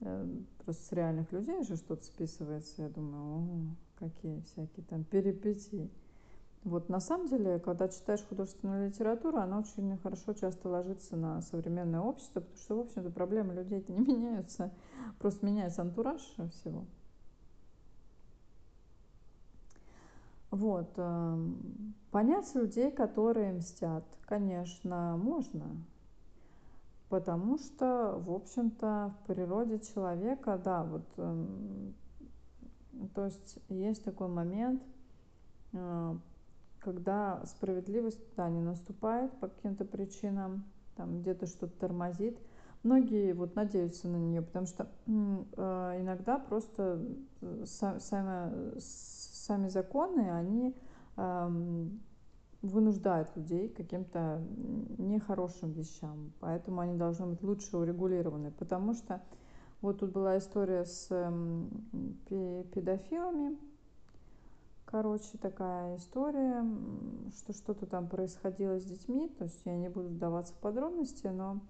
э, просто с реальных людей же что-то списывается. Я думаю, о, какие всякие там перипетии. Вот на самом деле, когда читаешь художественную литературу, она очень хорошо часто ложится на современное общество, потому что, в общем-то, проблемы людей-то не меняются, просто меняется антураж всего. Вот. Эм, понять людей, которые мстят, конечно, можно. Потому что, в общем-то, в природе человека, да, вот, эм, то есть есть такой момент, э, когда справедливость, да, не наступает по каким-то причинам, там где-то что-то тормозит. Многие вот надеются на нее, потому что э, иногда просто э, сами сами законы, они эм, вынуждают людей к каким-то нехорошим вещам, поэтому они должны быть лучше урегулированы, потому что вот тут была история с эм, педофилами, короче, такая история, что что-то там происходило с детьми, то есть я не буду вдаваться в подробности, но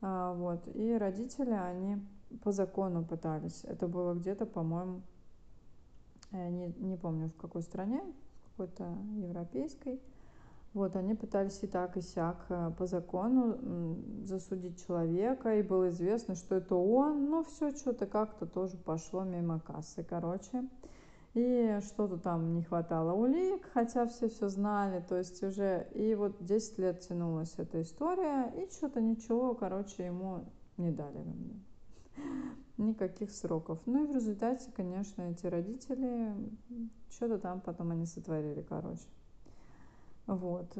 а, вот, и родители, они по закону пытались, это было где-то, по-моему, я не, не помню в какой стране, в какой-то европейской, вот, они пытались и так, и сяк э, по закону засудить человека, и было известно, что это он, но все что-то как-то тоже пошло мимо кассы, короче. И что-то там не хватало улик, хотя все все знали, то есть уже, и вот 10 лет тянулась эта история, и что-то ничего, короче, ему не дали никаких сроков. Ну и в результате, конечно, эти родители, что-то там потом они сотворили, короче. Вот.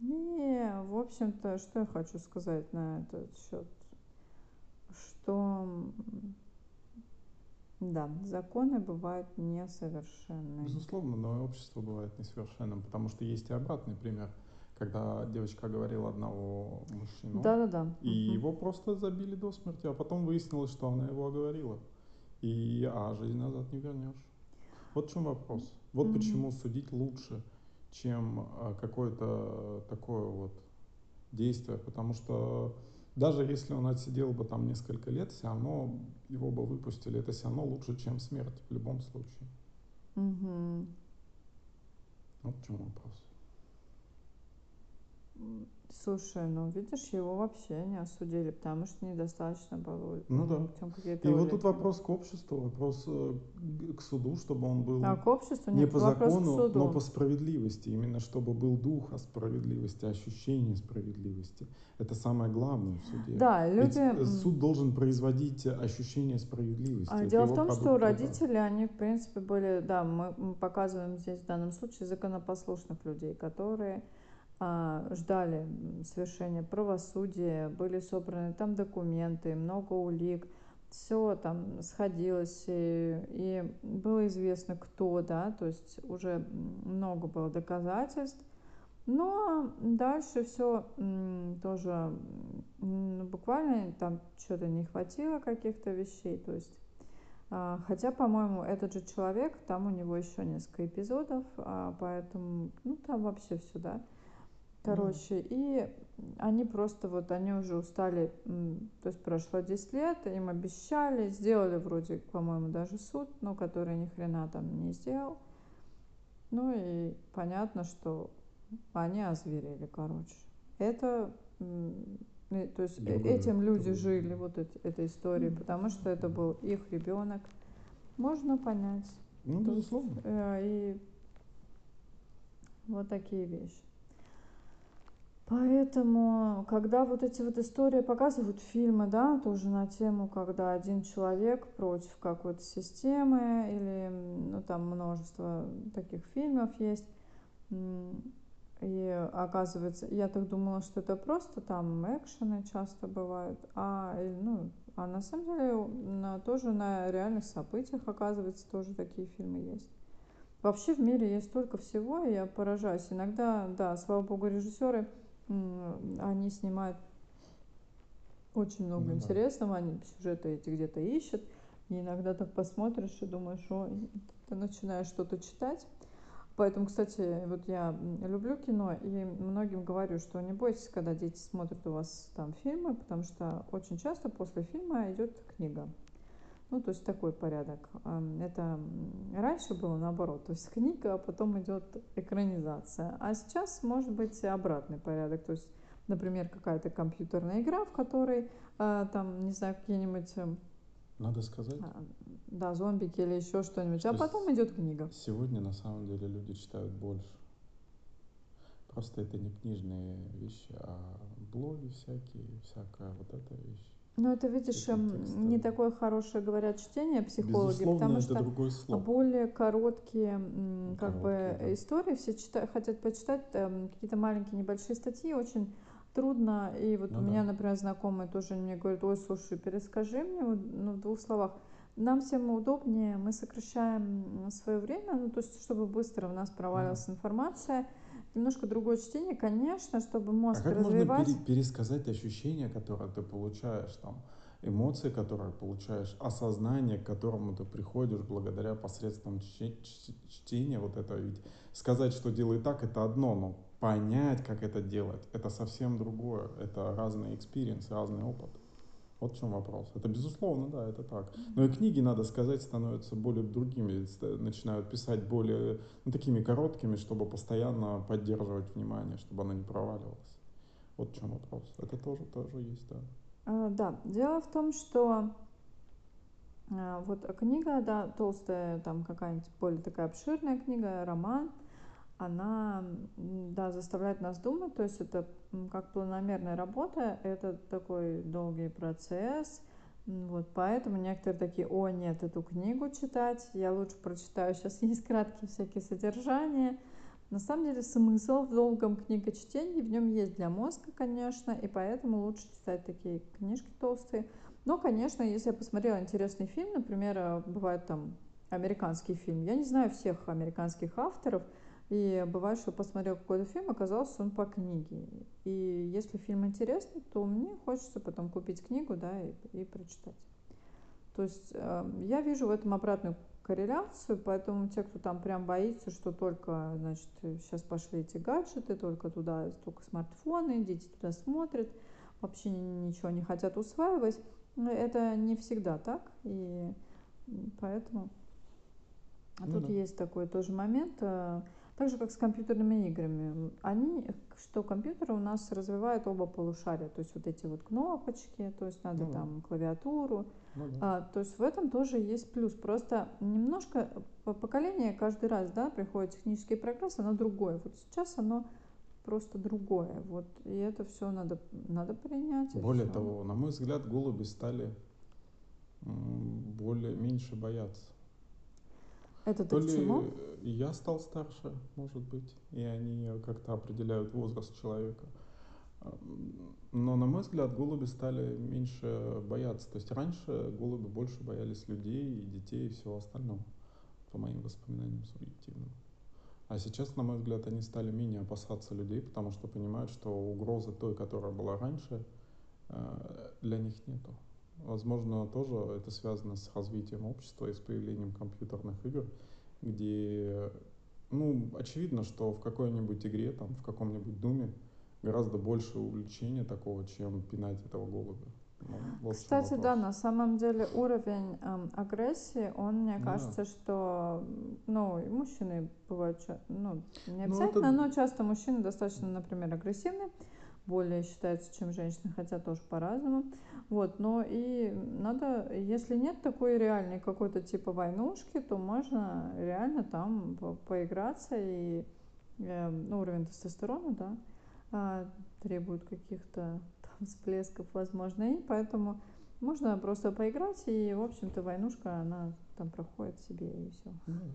И, в общем-то, что я хочу сказать на этот счет? Что, да, законы бывают несовершенны. Безусловно, но общество бывает несовершенным, потому что есть и обратный пример, когда девочка говорила одного мужчину, да, да, да. и угу. его просто забили до смерти, а потом выяснилось, что она его оговорила. И а жизнь назад не вернешь. Вот в чем вопрос. Вот угу. почему судить лучше – чем а, какое-то такое вот действие, потому что даже если он отсидел бы там несколько лет, все равно его бы выпустили, это все равно лучше, чем смерть в любом случае. Угу. Вот в чем вопрос. Слушай, ну видишь, его вообще не осудили, потому что недостаточно было. Ну да. И вот тут вопрос к обществу, вопрос э, к суду, чтобы он был а, к обществу? Нет, не по закону, но по справедливости. Именно чтобы был дух о справедливости, ощущение справедливости. Это самое главное в суде. Да, люди... Ведь суд должен производить ощущение справедливости. А, дело в том, что родители, они, в принципе, были, да, мы показываем здесь в данном случае законопослушных людей, которые а, ждали совершения правосудия, были собраны там документы, много улик, все там сходилось, и, и было известно, кто, да, то есть уже много было доказательств. Но дальше все тоже ну, буквально там что-то не хватило каких-то вещей, то есть а, Хотя, по-моему, этот же человек, там у него еще несколько эпизодов, а, поэтому, ну, там вообще все, да. Короче, mm. и они просто вот, они уже устали, то есть прошло 10 лет, им обещали, сделали вроде, по-моему, даже суд, но который ни хрена там не сделал. Ну и понятно, что они озверели, короче. Это, то есть Другой, этим люди другой. жили, вот эти, этой историей, mm. потому что это был их ребенок. Можно понять. Ну, безусловно. Э, и вот такие вещи. Поэтому, когда вот эти вот истории показывают фильмы, да, тоже на тему, когда один человек против какой-то системы, или, ну, там множество таких фильмов есть, и оказывается, я так думала, что это просто там экшены часто бывают, а, ну, а на самом деле на, тоже на реальных событиях, оказывается, тоже такие фильмы есть. Вообще в мире есть столько всего, и я поражаюсь. Иногда, да, слава богу, режиссеры они снимают очень много ну, интересного, они сюжеты эти где-то ищут. И иногда так посмотришь и думаешь, что ты начинаешь что-то читать. Поэтому, кстати, вот я люблю кино и многим говорю, что не бойтесь, когда дети смотрят у вас там фильмы, потому что очень часто после фильма идет книга. Ну, то есть такой порядок. Это раньше было наоборот, то есть книга, а потом идет экранизация. А сейчас может быть обратный порядок. То есть, например, какая-то компьютерная игра, в которой а, там, не знаю, какие-нибудь... Эм, Надо сказать. А, да, зомбики или еще что-нибудь. А потом идет книга. Сегодня на самом деле люди читают больше. Просто это не книжные вещи, а блоги всякие, всякая вот эта вещь. Ну, это, видишь, эм, не такое хорошее, говорят, чтение психологи, Безусловно, потому что более короткие, как бы, да. истории все читают, хотят почитать э, какие-то маленькие небольшие статьи, очень трудно. И вот ну, у да. меня, например, знакомые тоже мне говорят, ой, слушай, перескажи мне вот, ну, в двух словах. Нам всем удобнее, мы сокращаем свое время, ну, то есть, чтобы быстро у нас провалилась mm информация, немножко другое чтение, конечно, чтобы мозг а как развивать. можно пере- пересказать ощущения, которые ты получаешь там? эмоции, которые получаешь, осознание, к которому ты приходишь благодаря посредством чтения, вот это ведь сказать, что делай так, это одно, но понять, как это делать, это совсем другое, это разный experience, разный опыт. Вот в чем вопрос. Это безусловно, да, это так. Но и книги, надо сказать, становятся более другими, начинают писать более, ну, такими короткими, чтобы постоянно поддерживать внимание, чтобы оно не проваливалось. Вот в чем вопрос. Это тоже, тоже есть, да. А, да, дело в том, что а, вот книга, да, толстая, там какая-нибудь более такая обширная книга, роман, она, да, заставляет нас думать, то есть это как планомерная работа, это такой долгий процесс, вот, поэтому некоторые такие, о, нет, эту книгу читать, я лучше прочитаю, сейчас есть краткие всякие содержания, на самом деле смысл в долгом книгочтении в нем есть для мозга, конечно, и поэтому лучше читать такие книжки толстые. Но, конечно, если я посмотрела интересный фильм, например, э, бывает там американский фильм, я не знаю всех американских авторов, и бывает, что посмотрел какой-то фильм, оказалось, он по книге. И если фильм интересный, то мне хочется потом купить книгу, да, и, и прочитать. То есть э, я вижу в этом обратную корреляцию, поэтому те, кто там прям боится, что только, значит, сейчас пошли эти гаджеты, только туда, только смартфоны, дети туда смотрят, вообще ничего не хотят усваивать, это не всегда так, и поэтому а ну, тут да. есть такой тоже момент, э, так же, как с компьютерными играми. Они, что компьютеры у нас развивают оба полушария, то есть вот эти вот кнопочки, то есть надо ну, там клавиатуру. Ну, да. а, то есть в этом тоже есть плюс. Просто немножко поколение каждый раз, да, приходит технический прогресс, оно другое. Вот сейчас оно просто другое. Вот, и это все надо, надо принять. Более все. того, на мой взгляд, голуби стали более меньше бояться. Это То ли чему? я стал старше, может быть, и они как-то определяют возраст человека. Но, на мой взгляд, голуби стали меньше бояться. То есть раньше голуби больше боялись людей и детей и всего остального, по моим воспоминаниям субъективным. А сейчас, на мой взгляд, они стали менее опасаться людей, потому что понимают, что угрозы той, которая была раньше, э, для них нету. Возможно, тоже это связано с развитием общества и с появлением компьютерных игр, где, ну, очевидно, что в какой-нибудь игре, там, в каком-нибудь думе гораздо больше увлечения такого, чем пинать этого голубя. Ну, вот Кстати, да, на самом деле уровень эм, агрессии, он, мне да. кажется, что, ну, и мужчины бывают, ну, не ну, обязательно, ну, это... но часто мужчины достаточно, например, агрессивны более считается, чем женщины, хотя тоже по-разному. Вот, но и надо, если нет такой реальной какой-то типа войнушки, то можно реально там поиграться и э, ну, уровень тестостерона, да, э, требует каких-то там всплесков, возможно, и поэтому можно просто поиграть, и, в общем-то, войнушка, она там проходит себе, и все. Mm.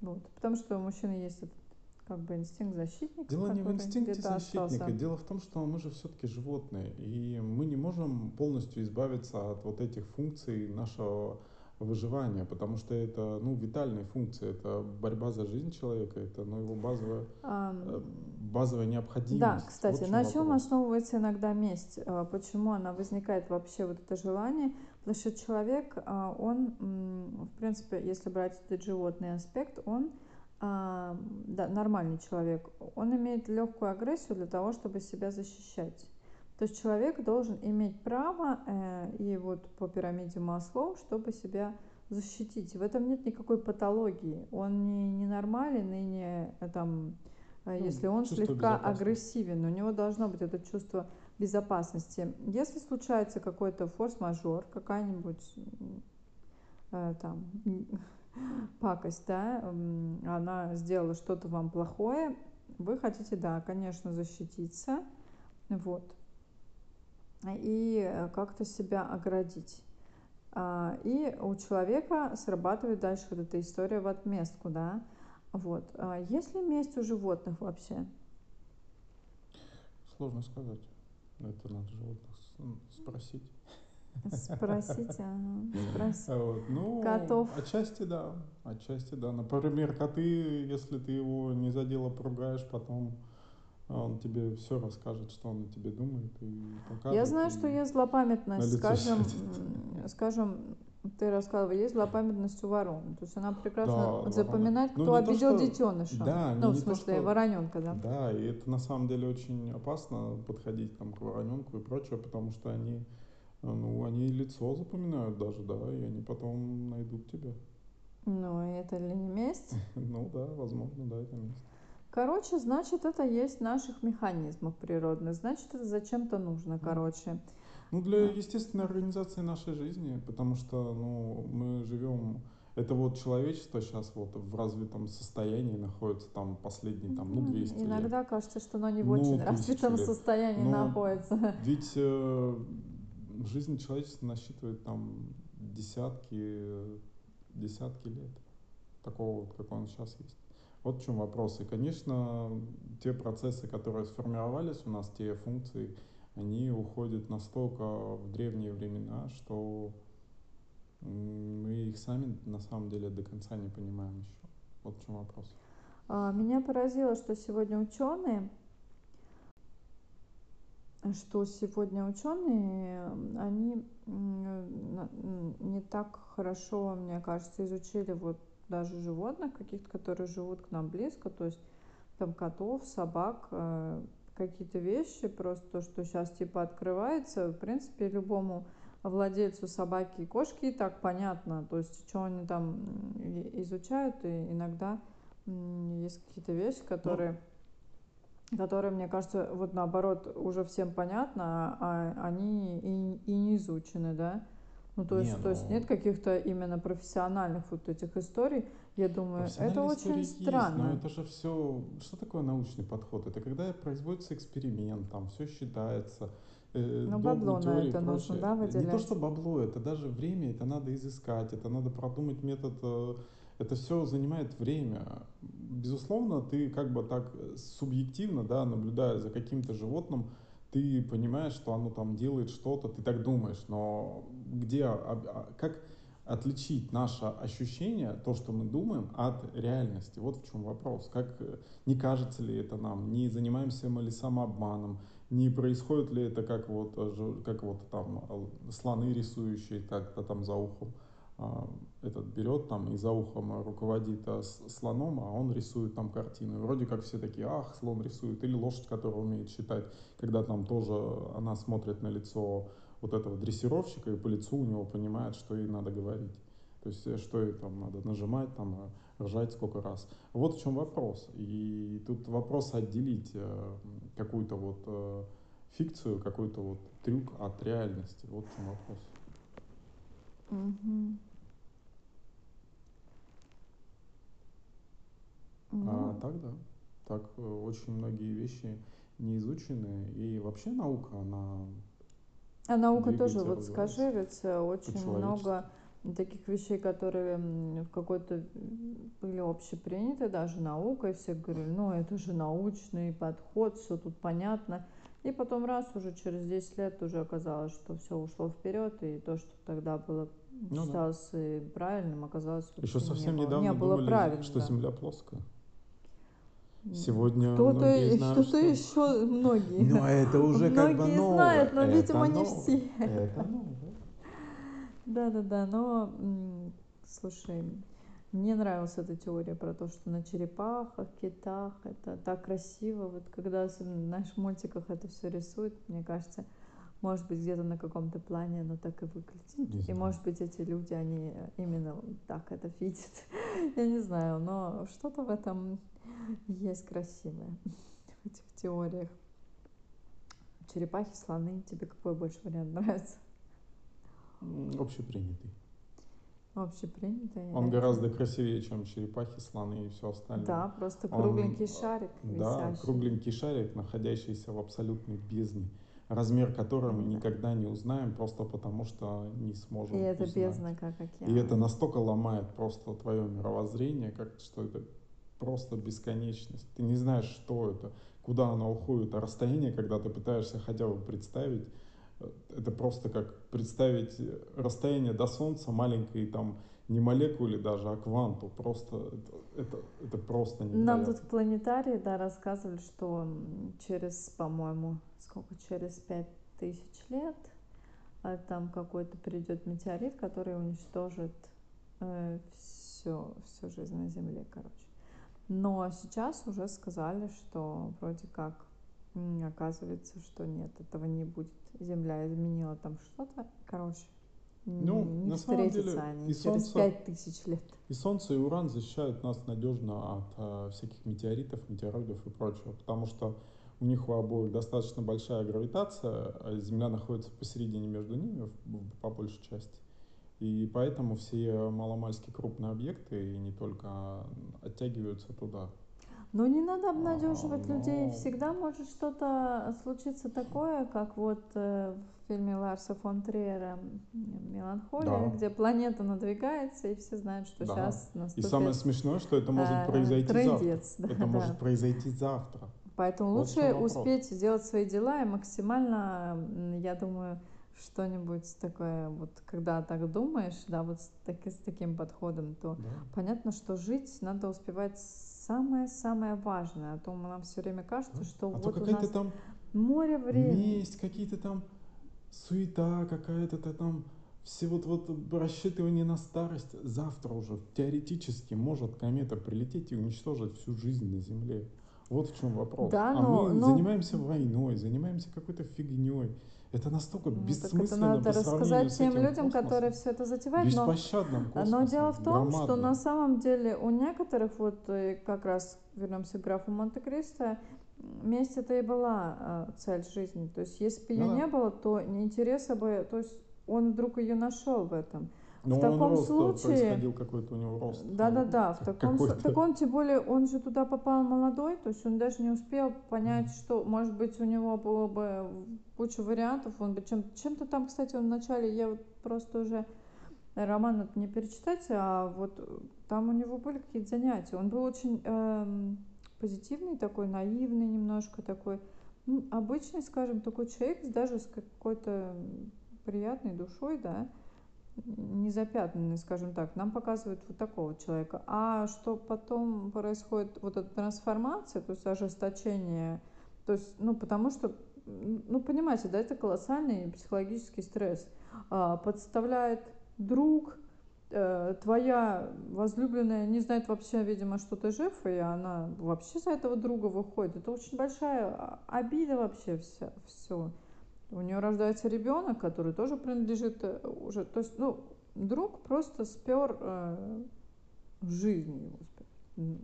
Вот. Потому что у мужчины есть этот как бы инстинкт защитника. Дело не в инстинкте защитника, остался. дело в том, что мы же все-таки животные, и мы не можем полностью избавиться от вот этих функций нашего выживания, потому что это ну, витальные функции, это борьба за жизнь человека, это ну, его базовая, um, базовая необходимость. Да, кстати, вот на чем вопрос. основывается иногда месть? А, почему она возникает вообще, вот это желание? Потому что человек, а, он, в принципе, если брать этот животный аспект, он а, да, нормальный человек, он имеет легкую агрессию для того, чтобы себя защищать. То есть человек должен иметь право, э, и вот по пирамиде Маслоу, чтобы себя защитить. В этом нет никакой патологии. Он не ненормален и не э, там, э, ну, если он слегка агрессивен, у него должно быть это чувство безопасности. Если случается какой-то форс-мажор, какая-нибудь э, там пакость, да, она сделала что-то вам плохое, вы хотите, да, конечно, защититься, вот, и э, как-то себя оградить. А, и у человека срабатывает дальше вот эта история в отместку, да, вот. А есть ли месть у животных вообще? Сложно сказать. Это надо животных спросить. Спросите, ага, спросите. Вот. Ну, Котов. Отчасти да, отчасти да. Например, коты, если ты его не задела, поругаешь, потом а он тебе все расскажет, что он о тебе думает и покажет. Я знаю, что есть злопамятность, скажем, скажем, ты рассказывал, есть злопамятность у ворон. То есть она прекрасно да, запоминает, кто ну, обидел то, что... детеныша. Да, ну, в смысле, то, что... вороненка, да. Да, и это на самом деле очень опасно подходить там к вороненку и прочее, потому что они, ну, они лицо запоминают даже, да, и они потом найдут тебя. Ну, это ли не месть? ну да, возможно, да, это месть. Короче, значит, это есть в наших механизмах природных, значит, это зачем-то нужно, короче. Ну, для естественной организации нашей жизни, потому что, ну, мы живем, это вот человечество сейчас вот в развитом состоянии находится там последние, там, ну, 200 Иногда лет. Иногда кажется, что оно не в ну, очень развитом лет. состоянии Но ну, находится. Ведь э, жизнь человечества насчитывает там десятки, десятки лет такого вот, как он сейчас есть. Вот в чем вопрос. И, конечно, те процессы, которые сформировались у нас, те функции, они уходят настолько в древние времена, что мы их сами на самом деле до конца не понимаем еще. Вот в чем вопрос. А, меня поразило, что сегодня ученые, что сегодня ученые, они не так хорошо, мне кажется, изучили вот даже животных каких-то, которые живут к нам близко, то есть там котов, собак, э, какие-то вещи, просто то, что сейчас типа открывается, в принципе, любому владельцу собаки и кошки и так понятно, то есть что они там изучают, и иногда есть какие-то вещи, которые, ну. Которые, мне кажется, вот наоборот, уже всем понятно, а они и, и не изучены, да. Ну, то есть, не, то есть ну. нет каких-то именно профессиональных вот этих историй. Я думаю, это очень есть, странно. Но это же все. Что такое научный подход? Это когда производится эксперимент, там все считается. Э, Но бабло на это нужно, да, выделять? Не то, что бабло, это даже время, это надо изыскать, это надо продумать метод. Э, это все занимает время. Безусловно, ты как бы так субъективно, да, наблюдая за каким-то животным, ты понимаешь, что оно там делает что-то, ты так думаешь, но где, а, а, как отличить наше ощущение, то, что мы думаем, от реальности? Вот в чем вопрос. Как, не кажется ли это нам, не занимаемся мы ли самообманом, не происходит ли это как вот, как вот там слоны рисующие так-то там за ухом, а, этот берет там и за ухом руководит а, слоном, а он рисует там картину. И вроде как все такие, ах, слон рисует. Или лошадь, которая умеет считать, когда там тоже она смотрит на лицо вот этого дрессировщика и по лицу у него понимает, что ей надо говорить. То есть, э, что ей там надо нажимать, там, э, ржать сколько раз. Вот в чем вопрос. И тут вопрос отделить э, какую-то вот фикцию, какой-то вот трюк от реальности. Вот в чем вопрос. Угу. А так, да. Так очень многие вещи не изучены. И вообще наука, она а наука тоже, вот скажи, ведь очень много таких вещей, которые в какой-то были общеприняты, даже наукой, все говорили, ну это же научный подход, все тут понятно. И потом раз уже через 10 лет уже оказалось, что все ушло вперед, и то, что тогда было ну, считалось да. правильным, оказалось Еще совсем не недавно не было думали, правильно, что Земля плоская. Сегодня кто-то, знают, кто-то что... еще многие. А это уже как бы новое. знают, но, это видимо, новое. не все. Это новое. Да-да-да, но, слушай, мне нравилась эта теория про то, что на черепахах, китах, это так красиво. Вот когда особенно в наших мультиках это все рисуют, мне кажется, может быть, где-то на каком-то плане оно так и выглядит. И, может быть, эти люди, они именно так это видят. Я не знаю, но что-то в этом есть красивое в этих теориях. Черепахи, слоны. Тебе какой больше вариант нравится? Общепринятый. Общепринятый. Он гораздо красивее, чем черепахи, слоны и все остальное. Да, просто кругленький Он, шарик. Да, висящий. кругленький шарик, находящийся в абсолютной бездне размер которого мы никогда не узнаем, просто потому что не сможем И это узнать. бездна как океан. И это настолько ломает просто твое мировоззрение, как, что это просто бесконечность. Ты не знаешь, что это, куда оно уходит. А расстояние, когда ты пытаешься хотя бы представить, э, это просто как представить расстояние до Солнца маленькой там не молекуле даже, а кванту. Просто это, это, это просто невероятно. Нам тут в планетарии, да, рассказывали, что через, по-моему, сколько, через пять тысяч лет а там какой-то придет метеорит, который уничтожит э, все, всю жизнь на Земле, короче. Но сейчас уже сказали, что вроде как оказывается, что нет, этого не будет. Земля изменила там что-то, короче, ну, не на самом деле, они и через пять тысяч лет. И Солнце, и Уран защищают нас надежно от э, всяких метеоритов, метеороидов и прочего, потому что у них у обоих достаточно большая гравитация, а Земля находится посередине между ними, по большей части. И поэтому все маломальски крупные объекты, и не только, оттягиваются туда. Но не надо обнадеживать а, но... людей. Всегда может что-то случиться такое, как вот э, в фильме Ларса фон Триера «Меланхолия», да. где планета надвигается, и все знают, что да. сейчас наступит... И самое смешное, что это может э, произойти трындец, завтра. Да, это да. может произойти завтра. Поэтому вот лучше успеть сделать свои дела и максимально, я думаю, что-нибудь такое, вот когда так думаешь, да, вот с, так, с таким подходом, то да. понятно, что жить надо успевать самое-самое важное. А то нам все время кажется, что а вот у нас там море времени. Есть какие-то там суета какая-то там все вот, вот рассчитывание на старость. Завтра уже теоретически может комета прилететь и уничтожить всю жизнь на Земле. Вот в чем вопрос. Да, а но, мы но... занимаемся войной, занимаемся какой-то фигней. Это настолько ну, бессмысленно это надо рассказать тем людям, космосом. которые все это затевают. Но, но дело в том, громадным. что на самом деле у некоторых, вот э, как раз вернемся к графу Монте-Кристо, месть это и была э, цель жизни. То есть если бы ее ну, не было, то интереса бы, то есть он вдруг ее нашел в этом. Но в таком рост, случае происходил какой-то у него рост. Да, да, да. В таком так он тем более он же туда попал молодой, то есть он даже не успел понять, что может быть у него было бы куча вариантов. Он бы чем чем-то там, кстати, он вначале я вот просто уже роман это не перечитать, а вот там у него были какие-то занятия. Он был очень эм, позитивный такой, наивный немножко такой, ну, обычный, скажем, такой человек, даже с какой-то приятной душой, да не запятнанный, скажем так, нам показывают вот такого человека. А что потом происходит, вот эта трансформация, то есть ожесточение, то есть, ну, потому что, ну, понимаете, да, это колоссальный психологический стресс. А, подставляет друг, э, твоя возлюбленная не знает вообще, видимо, что ты жив, и она вообще за этого друга выходит. Это очень большая обида вообще вся, все у нее рождается ребенок, который тоже принадлежит э, уже, то есть, ну, друг просто спер э, жизнь его. Спер.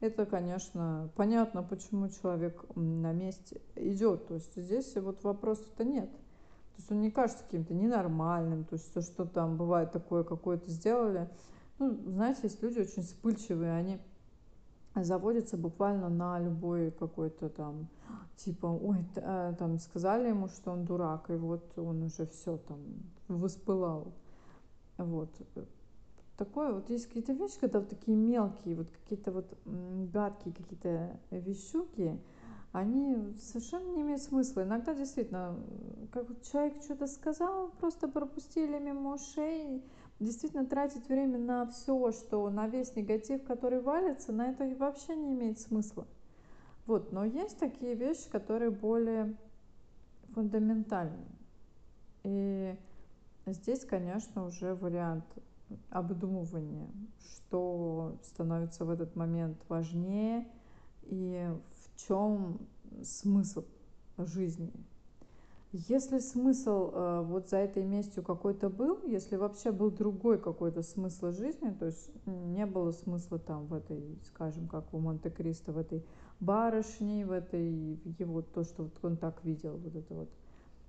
Это, конечно, понятно, почему человек на месте идет. То есть здесь вот вопросов-то нет. То есть он не кажется каким-то ненормальным, то есть то, что там бывает такое какое-то сделали. Ну, знаете, есть люди очень вспыльчивые, они заводятся буквально на любой какой-то там типа, ой, э, там сказали ему, что он дурак, и вот он уже все там воспылал. Вот. Такое вот есть какие-то вещи, когда вот такие мелкие, вот какие-то вот гадкие какие-то вещуки, они совершенно не имеют смысла. Иногда действительно, как вот человек что-то сказал, просто пропустили мимо ушей, действительно тратить время на все, что на весь негатив, который валится, на это вообще не имеет смысла. Вот, но есть такие вещи, которые более фундаментальны. И здесь, конечно, уже вариант обдумывания, что становится в этот момент важнее и в чем смысл жизни. Если смысл э, вот за этой местью какой-то был, если вообще был другой какой-то смысл жизни, то есть не было смысла там в этой, скажем, как у Монте-Кристо, в этой барышни, в этой, его, то, что вот он так видел, вот это вот.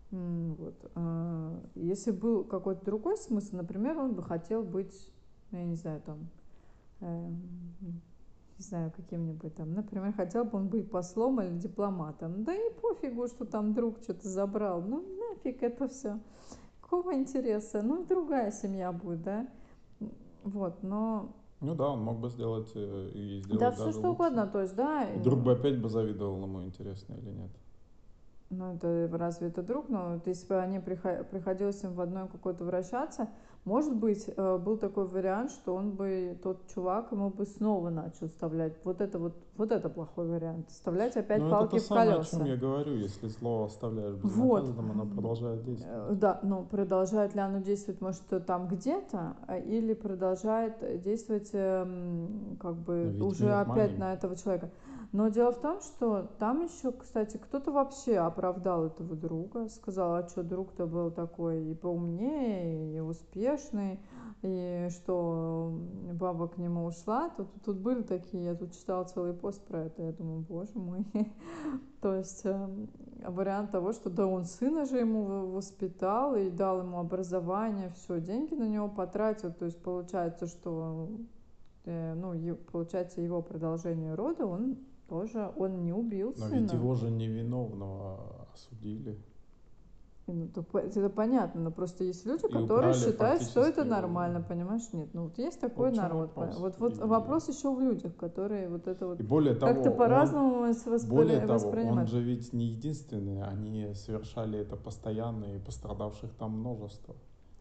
Вот. А, если был какой-то другой смысл, например, он бы хотел быть, ну, я не знаю, там, э, не знаю, каким-нибудь там, например, хотел бы он быть послом или дипломатом. Да и пофигу, что там друг что-то забрал. Ну, нафиг это все. Какого интереса? Ну, другая семья будет, да? Вот, но ну да, он мог бы сделать э, и сделать Да, все что лучше. угодно, то есть, да. И друг бы опять бы завидовал ему, интересно или нет. Ну, это разве это друг? Но вот если бы они приходилось им в одной какой-то вращаться, Может быть, э, был такой вариант, что он бы, тот чувак, ему бы снова начал вставлять. Вот это вот, вот это плохой вариант. Вставлять опять Ну, это палки то в самое, о колеса. чем я говорю. Если слово оставляешь Вот. безнаказанным, оно продолжает Э, действовать. Да, но продолжает ли оно действовать, может, там где-то, а, или продолжает действовать эм, как бы Ведь уже опять на этого человека. Но дело в том, что там еще, кстати, кто-то вообще оправдал этого друга, сказал, а что друг-то был такой и поумнее, и успешный, и что баба к нему ушла. Тут, тут были такие, я тут читала целый пост про это, я думаю, боже мой. То есть эм, вариант того, что да, он сына же ему воспитал и дал ему образование, все, деньги на него потратил. То есть получается, что э, ну, получается его продолжение рода, он тоже, он не убил Но сына. ведь его же невиновного осудили. Ну, то по- это понятно, но просто есть люди, И которые считают, что это его. нормально, понимаешь? Нет, ну вот есть такой в чём народ. вопрос. Вот, вот И- вопрос еще в людях, которые вот это вот И более того, как-то он- по-разному вос- воспри- более того, он воспринимают. же ведь не единственный, они совершали это постоянно, и пострадавших там множество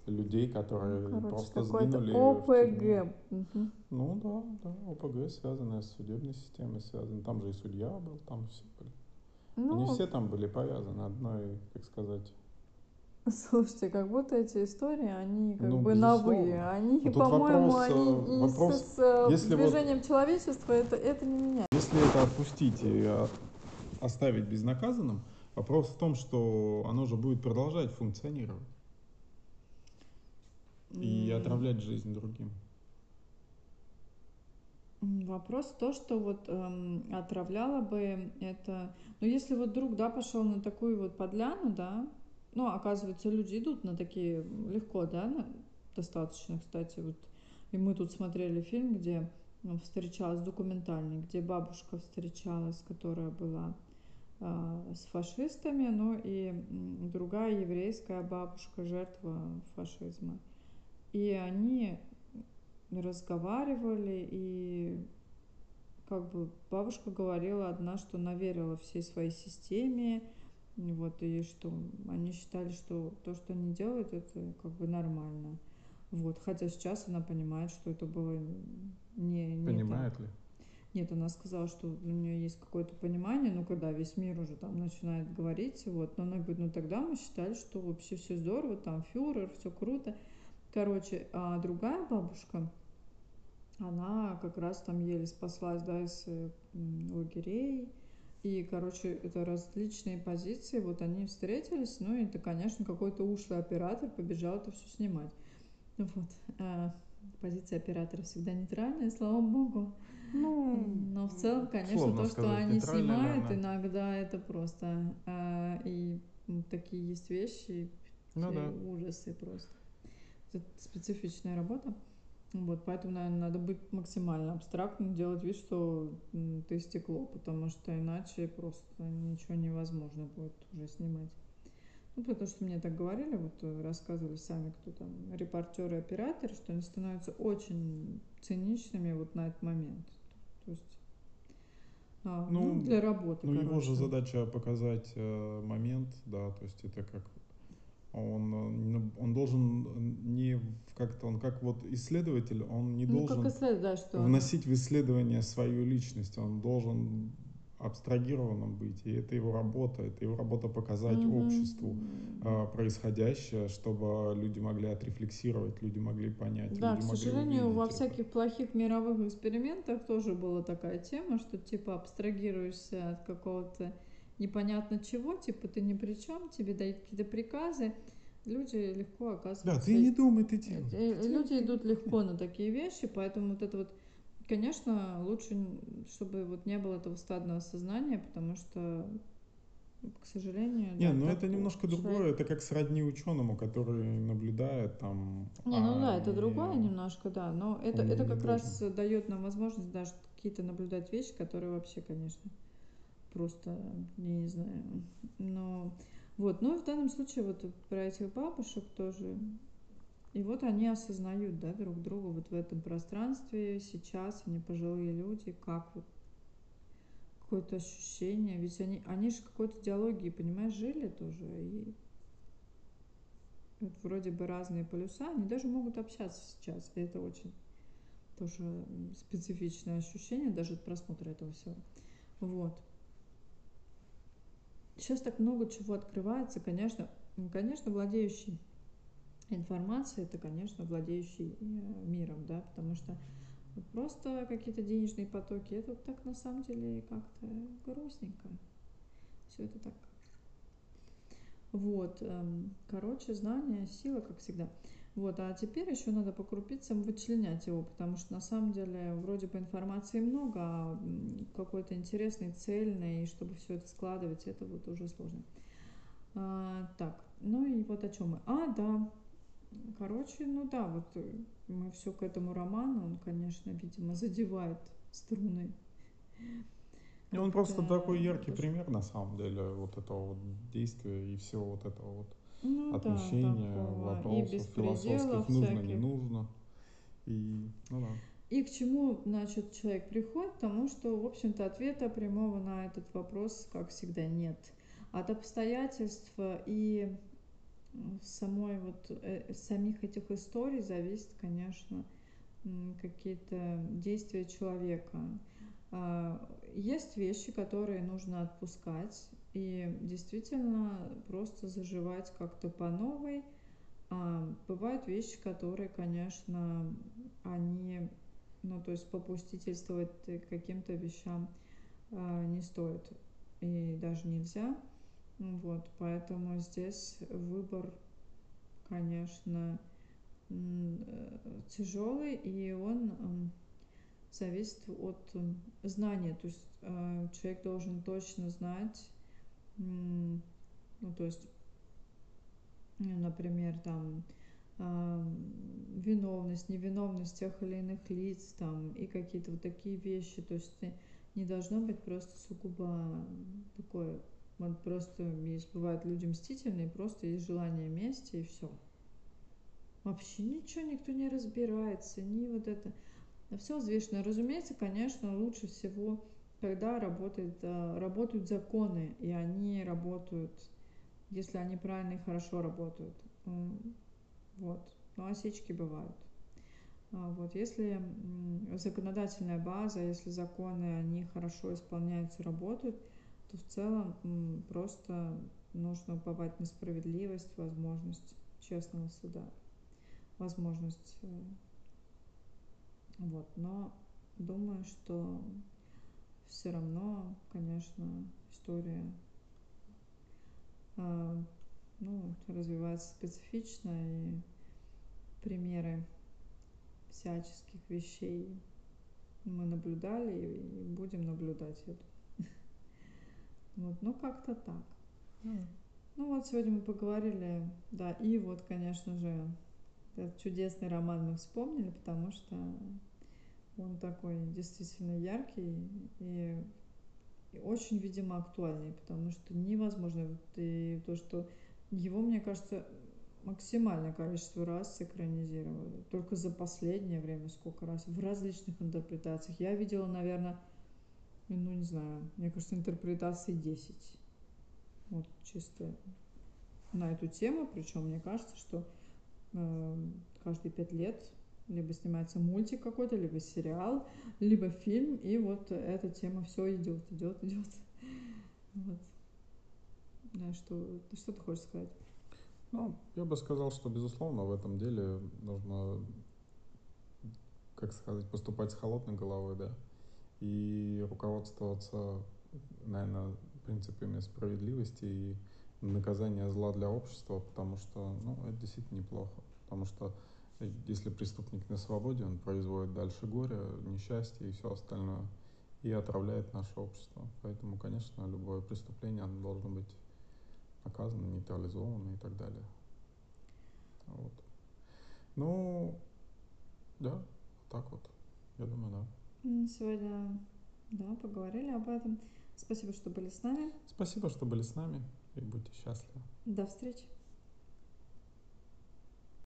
людей, которые Ну, короче, просто сгинули. ОПГ. Мгм. Ну да, да, ОПГ связанная с судебной системой связана. Там же и судья был, там все были. Ну, Они все там были повязаны одной, как сказать. слушайте, как будто эти истории, они как Ну, бы безусловно. Они, Но тут по-моему, вопрос, они э, и вопрос, с, с, э, если вот- движением человечества это, это не меняет. Если это отпустить и а, оставить безнаказанным, вопрос в том, что оно же будет продолжать функционировать и М, отравлять жизнь другим. Вопрос в том, что вот эм, отравляло бы это... Ну, если вот друг, да, пошел на такую вот подляну, да, ну, оказывается, люди идут на такие легко, да, достаточно, кстати, вот. И мы тут смотрели фильм, где встречалась, документальный, где бабушка встречалась, которая была а, с фашистами, ну и другая еврейская бабушка, жертва фашизма. И они разговаривали, и как бы бабушка говорила одна, что она верила всей своей системе, вот, и что они считали, что то, что они делают, это как бы нормально. Вот, хотя сейчас она понимает, что это было не, не так. Понимает ли? Нет, она сказала, что у нее есть какое-то понимание, ну, когда весь мир уже там начинает говорить, вот, но она говорит, ну, тогда мы считали, что вообще все здорово, там фюрер, все круто. Короче, а другая бабушка, она как раз там еле спаслась, да, из э, лагерей, и, короче, это различные позиции, вот они встретились, ну, и это, конечно, какой-то ушлый оператор побежал это все снимать. Вот. А позиция оператора всегда нейтральная, слава богу. Ну, Но в целом, конечно, то, что сказать, они нейтральная, снимают, наверное. иногда это просто а, и такие есть вещи, Ну да. ужасы просто. Это специфичная работа. Вот, поэтому, наверное, надо быть максимально абстрактным, делать вид, что ты стекло, потому что иначе просто ничего невозможно будет уже снимать. Ну, потому что мне так говорили, вот э, рассказывали сами, кто там, репортеры, операторы, что они становятся очень циничными вот на этот момент. То есть, а, ну, Ну, для работы, Ну, его же короче. задача показать э, момент, да, то есть это как он, э, он должен не как-то, он как вот исследователь, он не Ну, должен да, что... вносить в исследование свою личность, он должен абстрагированным быть, и это его работа, это его работа показать Мгм. обществу э, происходящее, чтобы люди могли отрефлексировать, люди могли понять, Да, люди к сожалению, во это. всяких плохих мировых экспериментах тоже была такая тема, что типа абстрагируешься от какого-то непонятно чего, типа ты ни при чем, тебе дают какие-то приказы, люди легко оказываются... Да, ты не думай, ты Э, делай. э, Люди идут легко на такие вещи, поэтому вот это вот, конечно, лучше, чтобы вот не было этого стадного сознания, потому что, к сожалению... Не, да, ну это немножко человек- другое, это как сродни ученому, который наблюдает там... Не, ну а да, это не- другое немножко, да. Но это, это как раз дает нам возможность даже какие-то наблюдать вещи, которые вообще, конечно, просто, я не знаю. Но вот, ну и в данном случае вот про этих бабушек тоже. И вот они осознают, да, друг друга вот в этом пространстве. Сейчас они пожилые люди, как вот какое-то ощущение. Ведь они, они же какой-то диалогии, понимаешь, жили тоже. И вот вроде бы разные полюса, они даже могут общаться сейчас. И это очень тоже специфичное ощущение, даже от просмотра этого всего. Вот. Сейчас так много чего открывается, конечно, конечно, владеющий информацией, это, конечно, владеющий э, миром, да, потому что просто какие-то денежные потоки, это так на самом деле как-то грустненько. Все это так. Вот, эм, короче, знание, сила, как всегда. Вот, а теперь еще надо по крупицам вычленять его, потому что на самом деле вроде бы информации много, а какой-то интересный, цельный, и чтобы все это складывать, это вот уже сложно. А, так, ну и вот о чем мы. А, да, короче, ну да, вот мы все к этому роману, он, конечно, видимо, задевает струны. И он просто такой яркий пример, на самом деле, вот этого вот действия и всего вот этого вот ну, отмещения, да, вопросов философских, нужно, всяких. не нужно. И, ну да. И к чему, значит, человек приходит? Потому что, в общем-то, ответа прямого на этот вопрос, как всегда, нет. От обстоятельств и самой вот э, самих этих историй зависит, конечно, какие-то действия человека. А, есть вещи, которые нужно отпускать, и действительно просто заживать как-то по новой. А, бывают вещи, которые, конечно, они, ну, то есть попустительствовать каким-то вещам а, не стоит и даже нельзя. Вот, поэтому здесь выбор, конечно, тяжелый, и он зависит от знания. То есть а, человек должен точно знать, ну, то есть, например, там, виновность, невиновность тех или иных лиц, там, и какие-то вот такие вещи. То есть не должно быть просто сугубо такое, вот просто есть, бывают люди мстительные, просто есть желание мести и все. Вообще ничего никто не разбирается, ни вот это. Все взвешено. Разумеется, конечно, лучше всего когда работает, э, работают законы, и они работают, если они правильно и хорошо работают. Вот. Но осечки бывают. А вот. Если законодательная база, если законы, они хорошо исполняются, работают, то в целом просто нужно уповать на справедливость, возможность честного суда, возможность. Э, вот. Но думаю, что все равно, конечно, история э, ну, развивается специфично, и примеры всяческих вещей мы наблюдали и будем наблюдать это. Вот, ну как-то так. Ну вот сегодня мы поговорили, да, и вот, конечно же, этот чудесный роман мы вспомнили, потому что он такой действительно яркий и, и очень, видимо, актуальный, потому что невозможно. И то, что его, мне кажется, максимальное количество раз экранизировали. Только за последнее время сколько раз. В различных интерпретациях. Я видела, наверное, ну не знаю, мне кажется, интерпретации 10. Вот чисто на эту тему. Причем мне кажется, что э, каждые пять лет либо снимается мультик какой-то, либо сериал, либо фильм, и вот эта тема все идет, идет, идет. Вот. Да, что, что ты хочешь сказать? Ну, я бы сказал, что, безусловно, в этом деле нужно, как сказать, поступать с холодной головой, да, и руководствоваться, наверное, принципами справедливости и наказания зла для общества, потому что, ну, это действительно неплохо, потому что если преступник на свободе, он производит дальше горе, несчастье и все остальное, и отравляет наше общество. Поэтому, конечно, любое преступление оно должно быть наказано, нейтрализовано и так далее. Вот. Ну, да, так вот. Я думаю, да. Сегодня, да, поговорили об этом. Спасибо, что были с нами. Спасибо, что были с нами. И будьте счастливы. До встречи.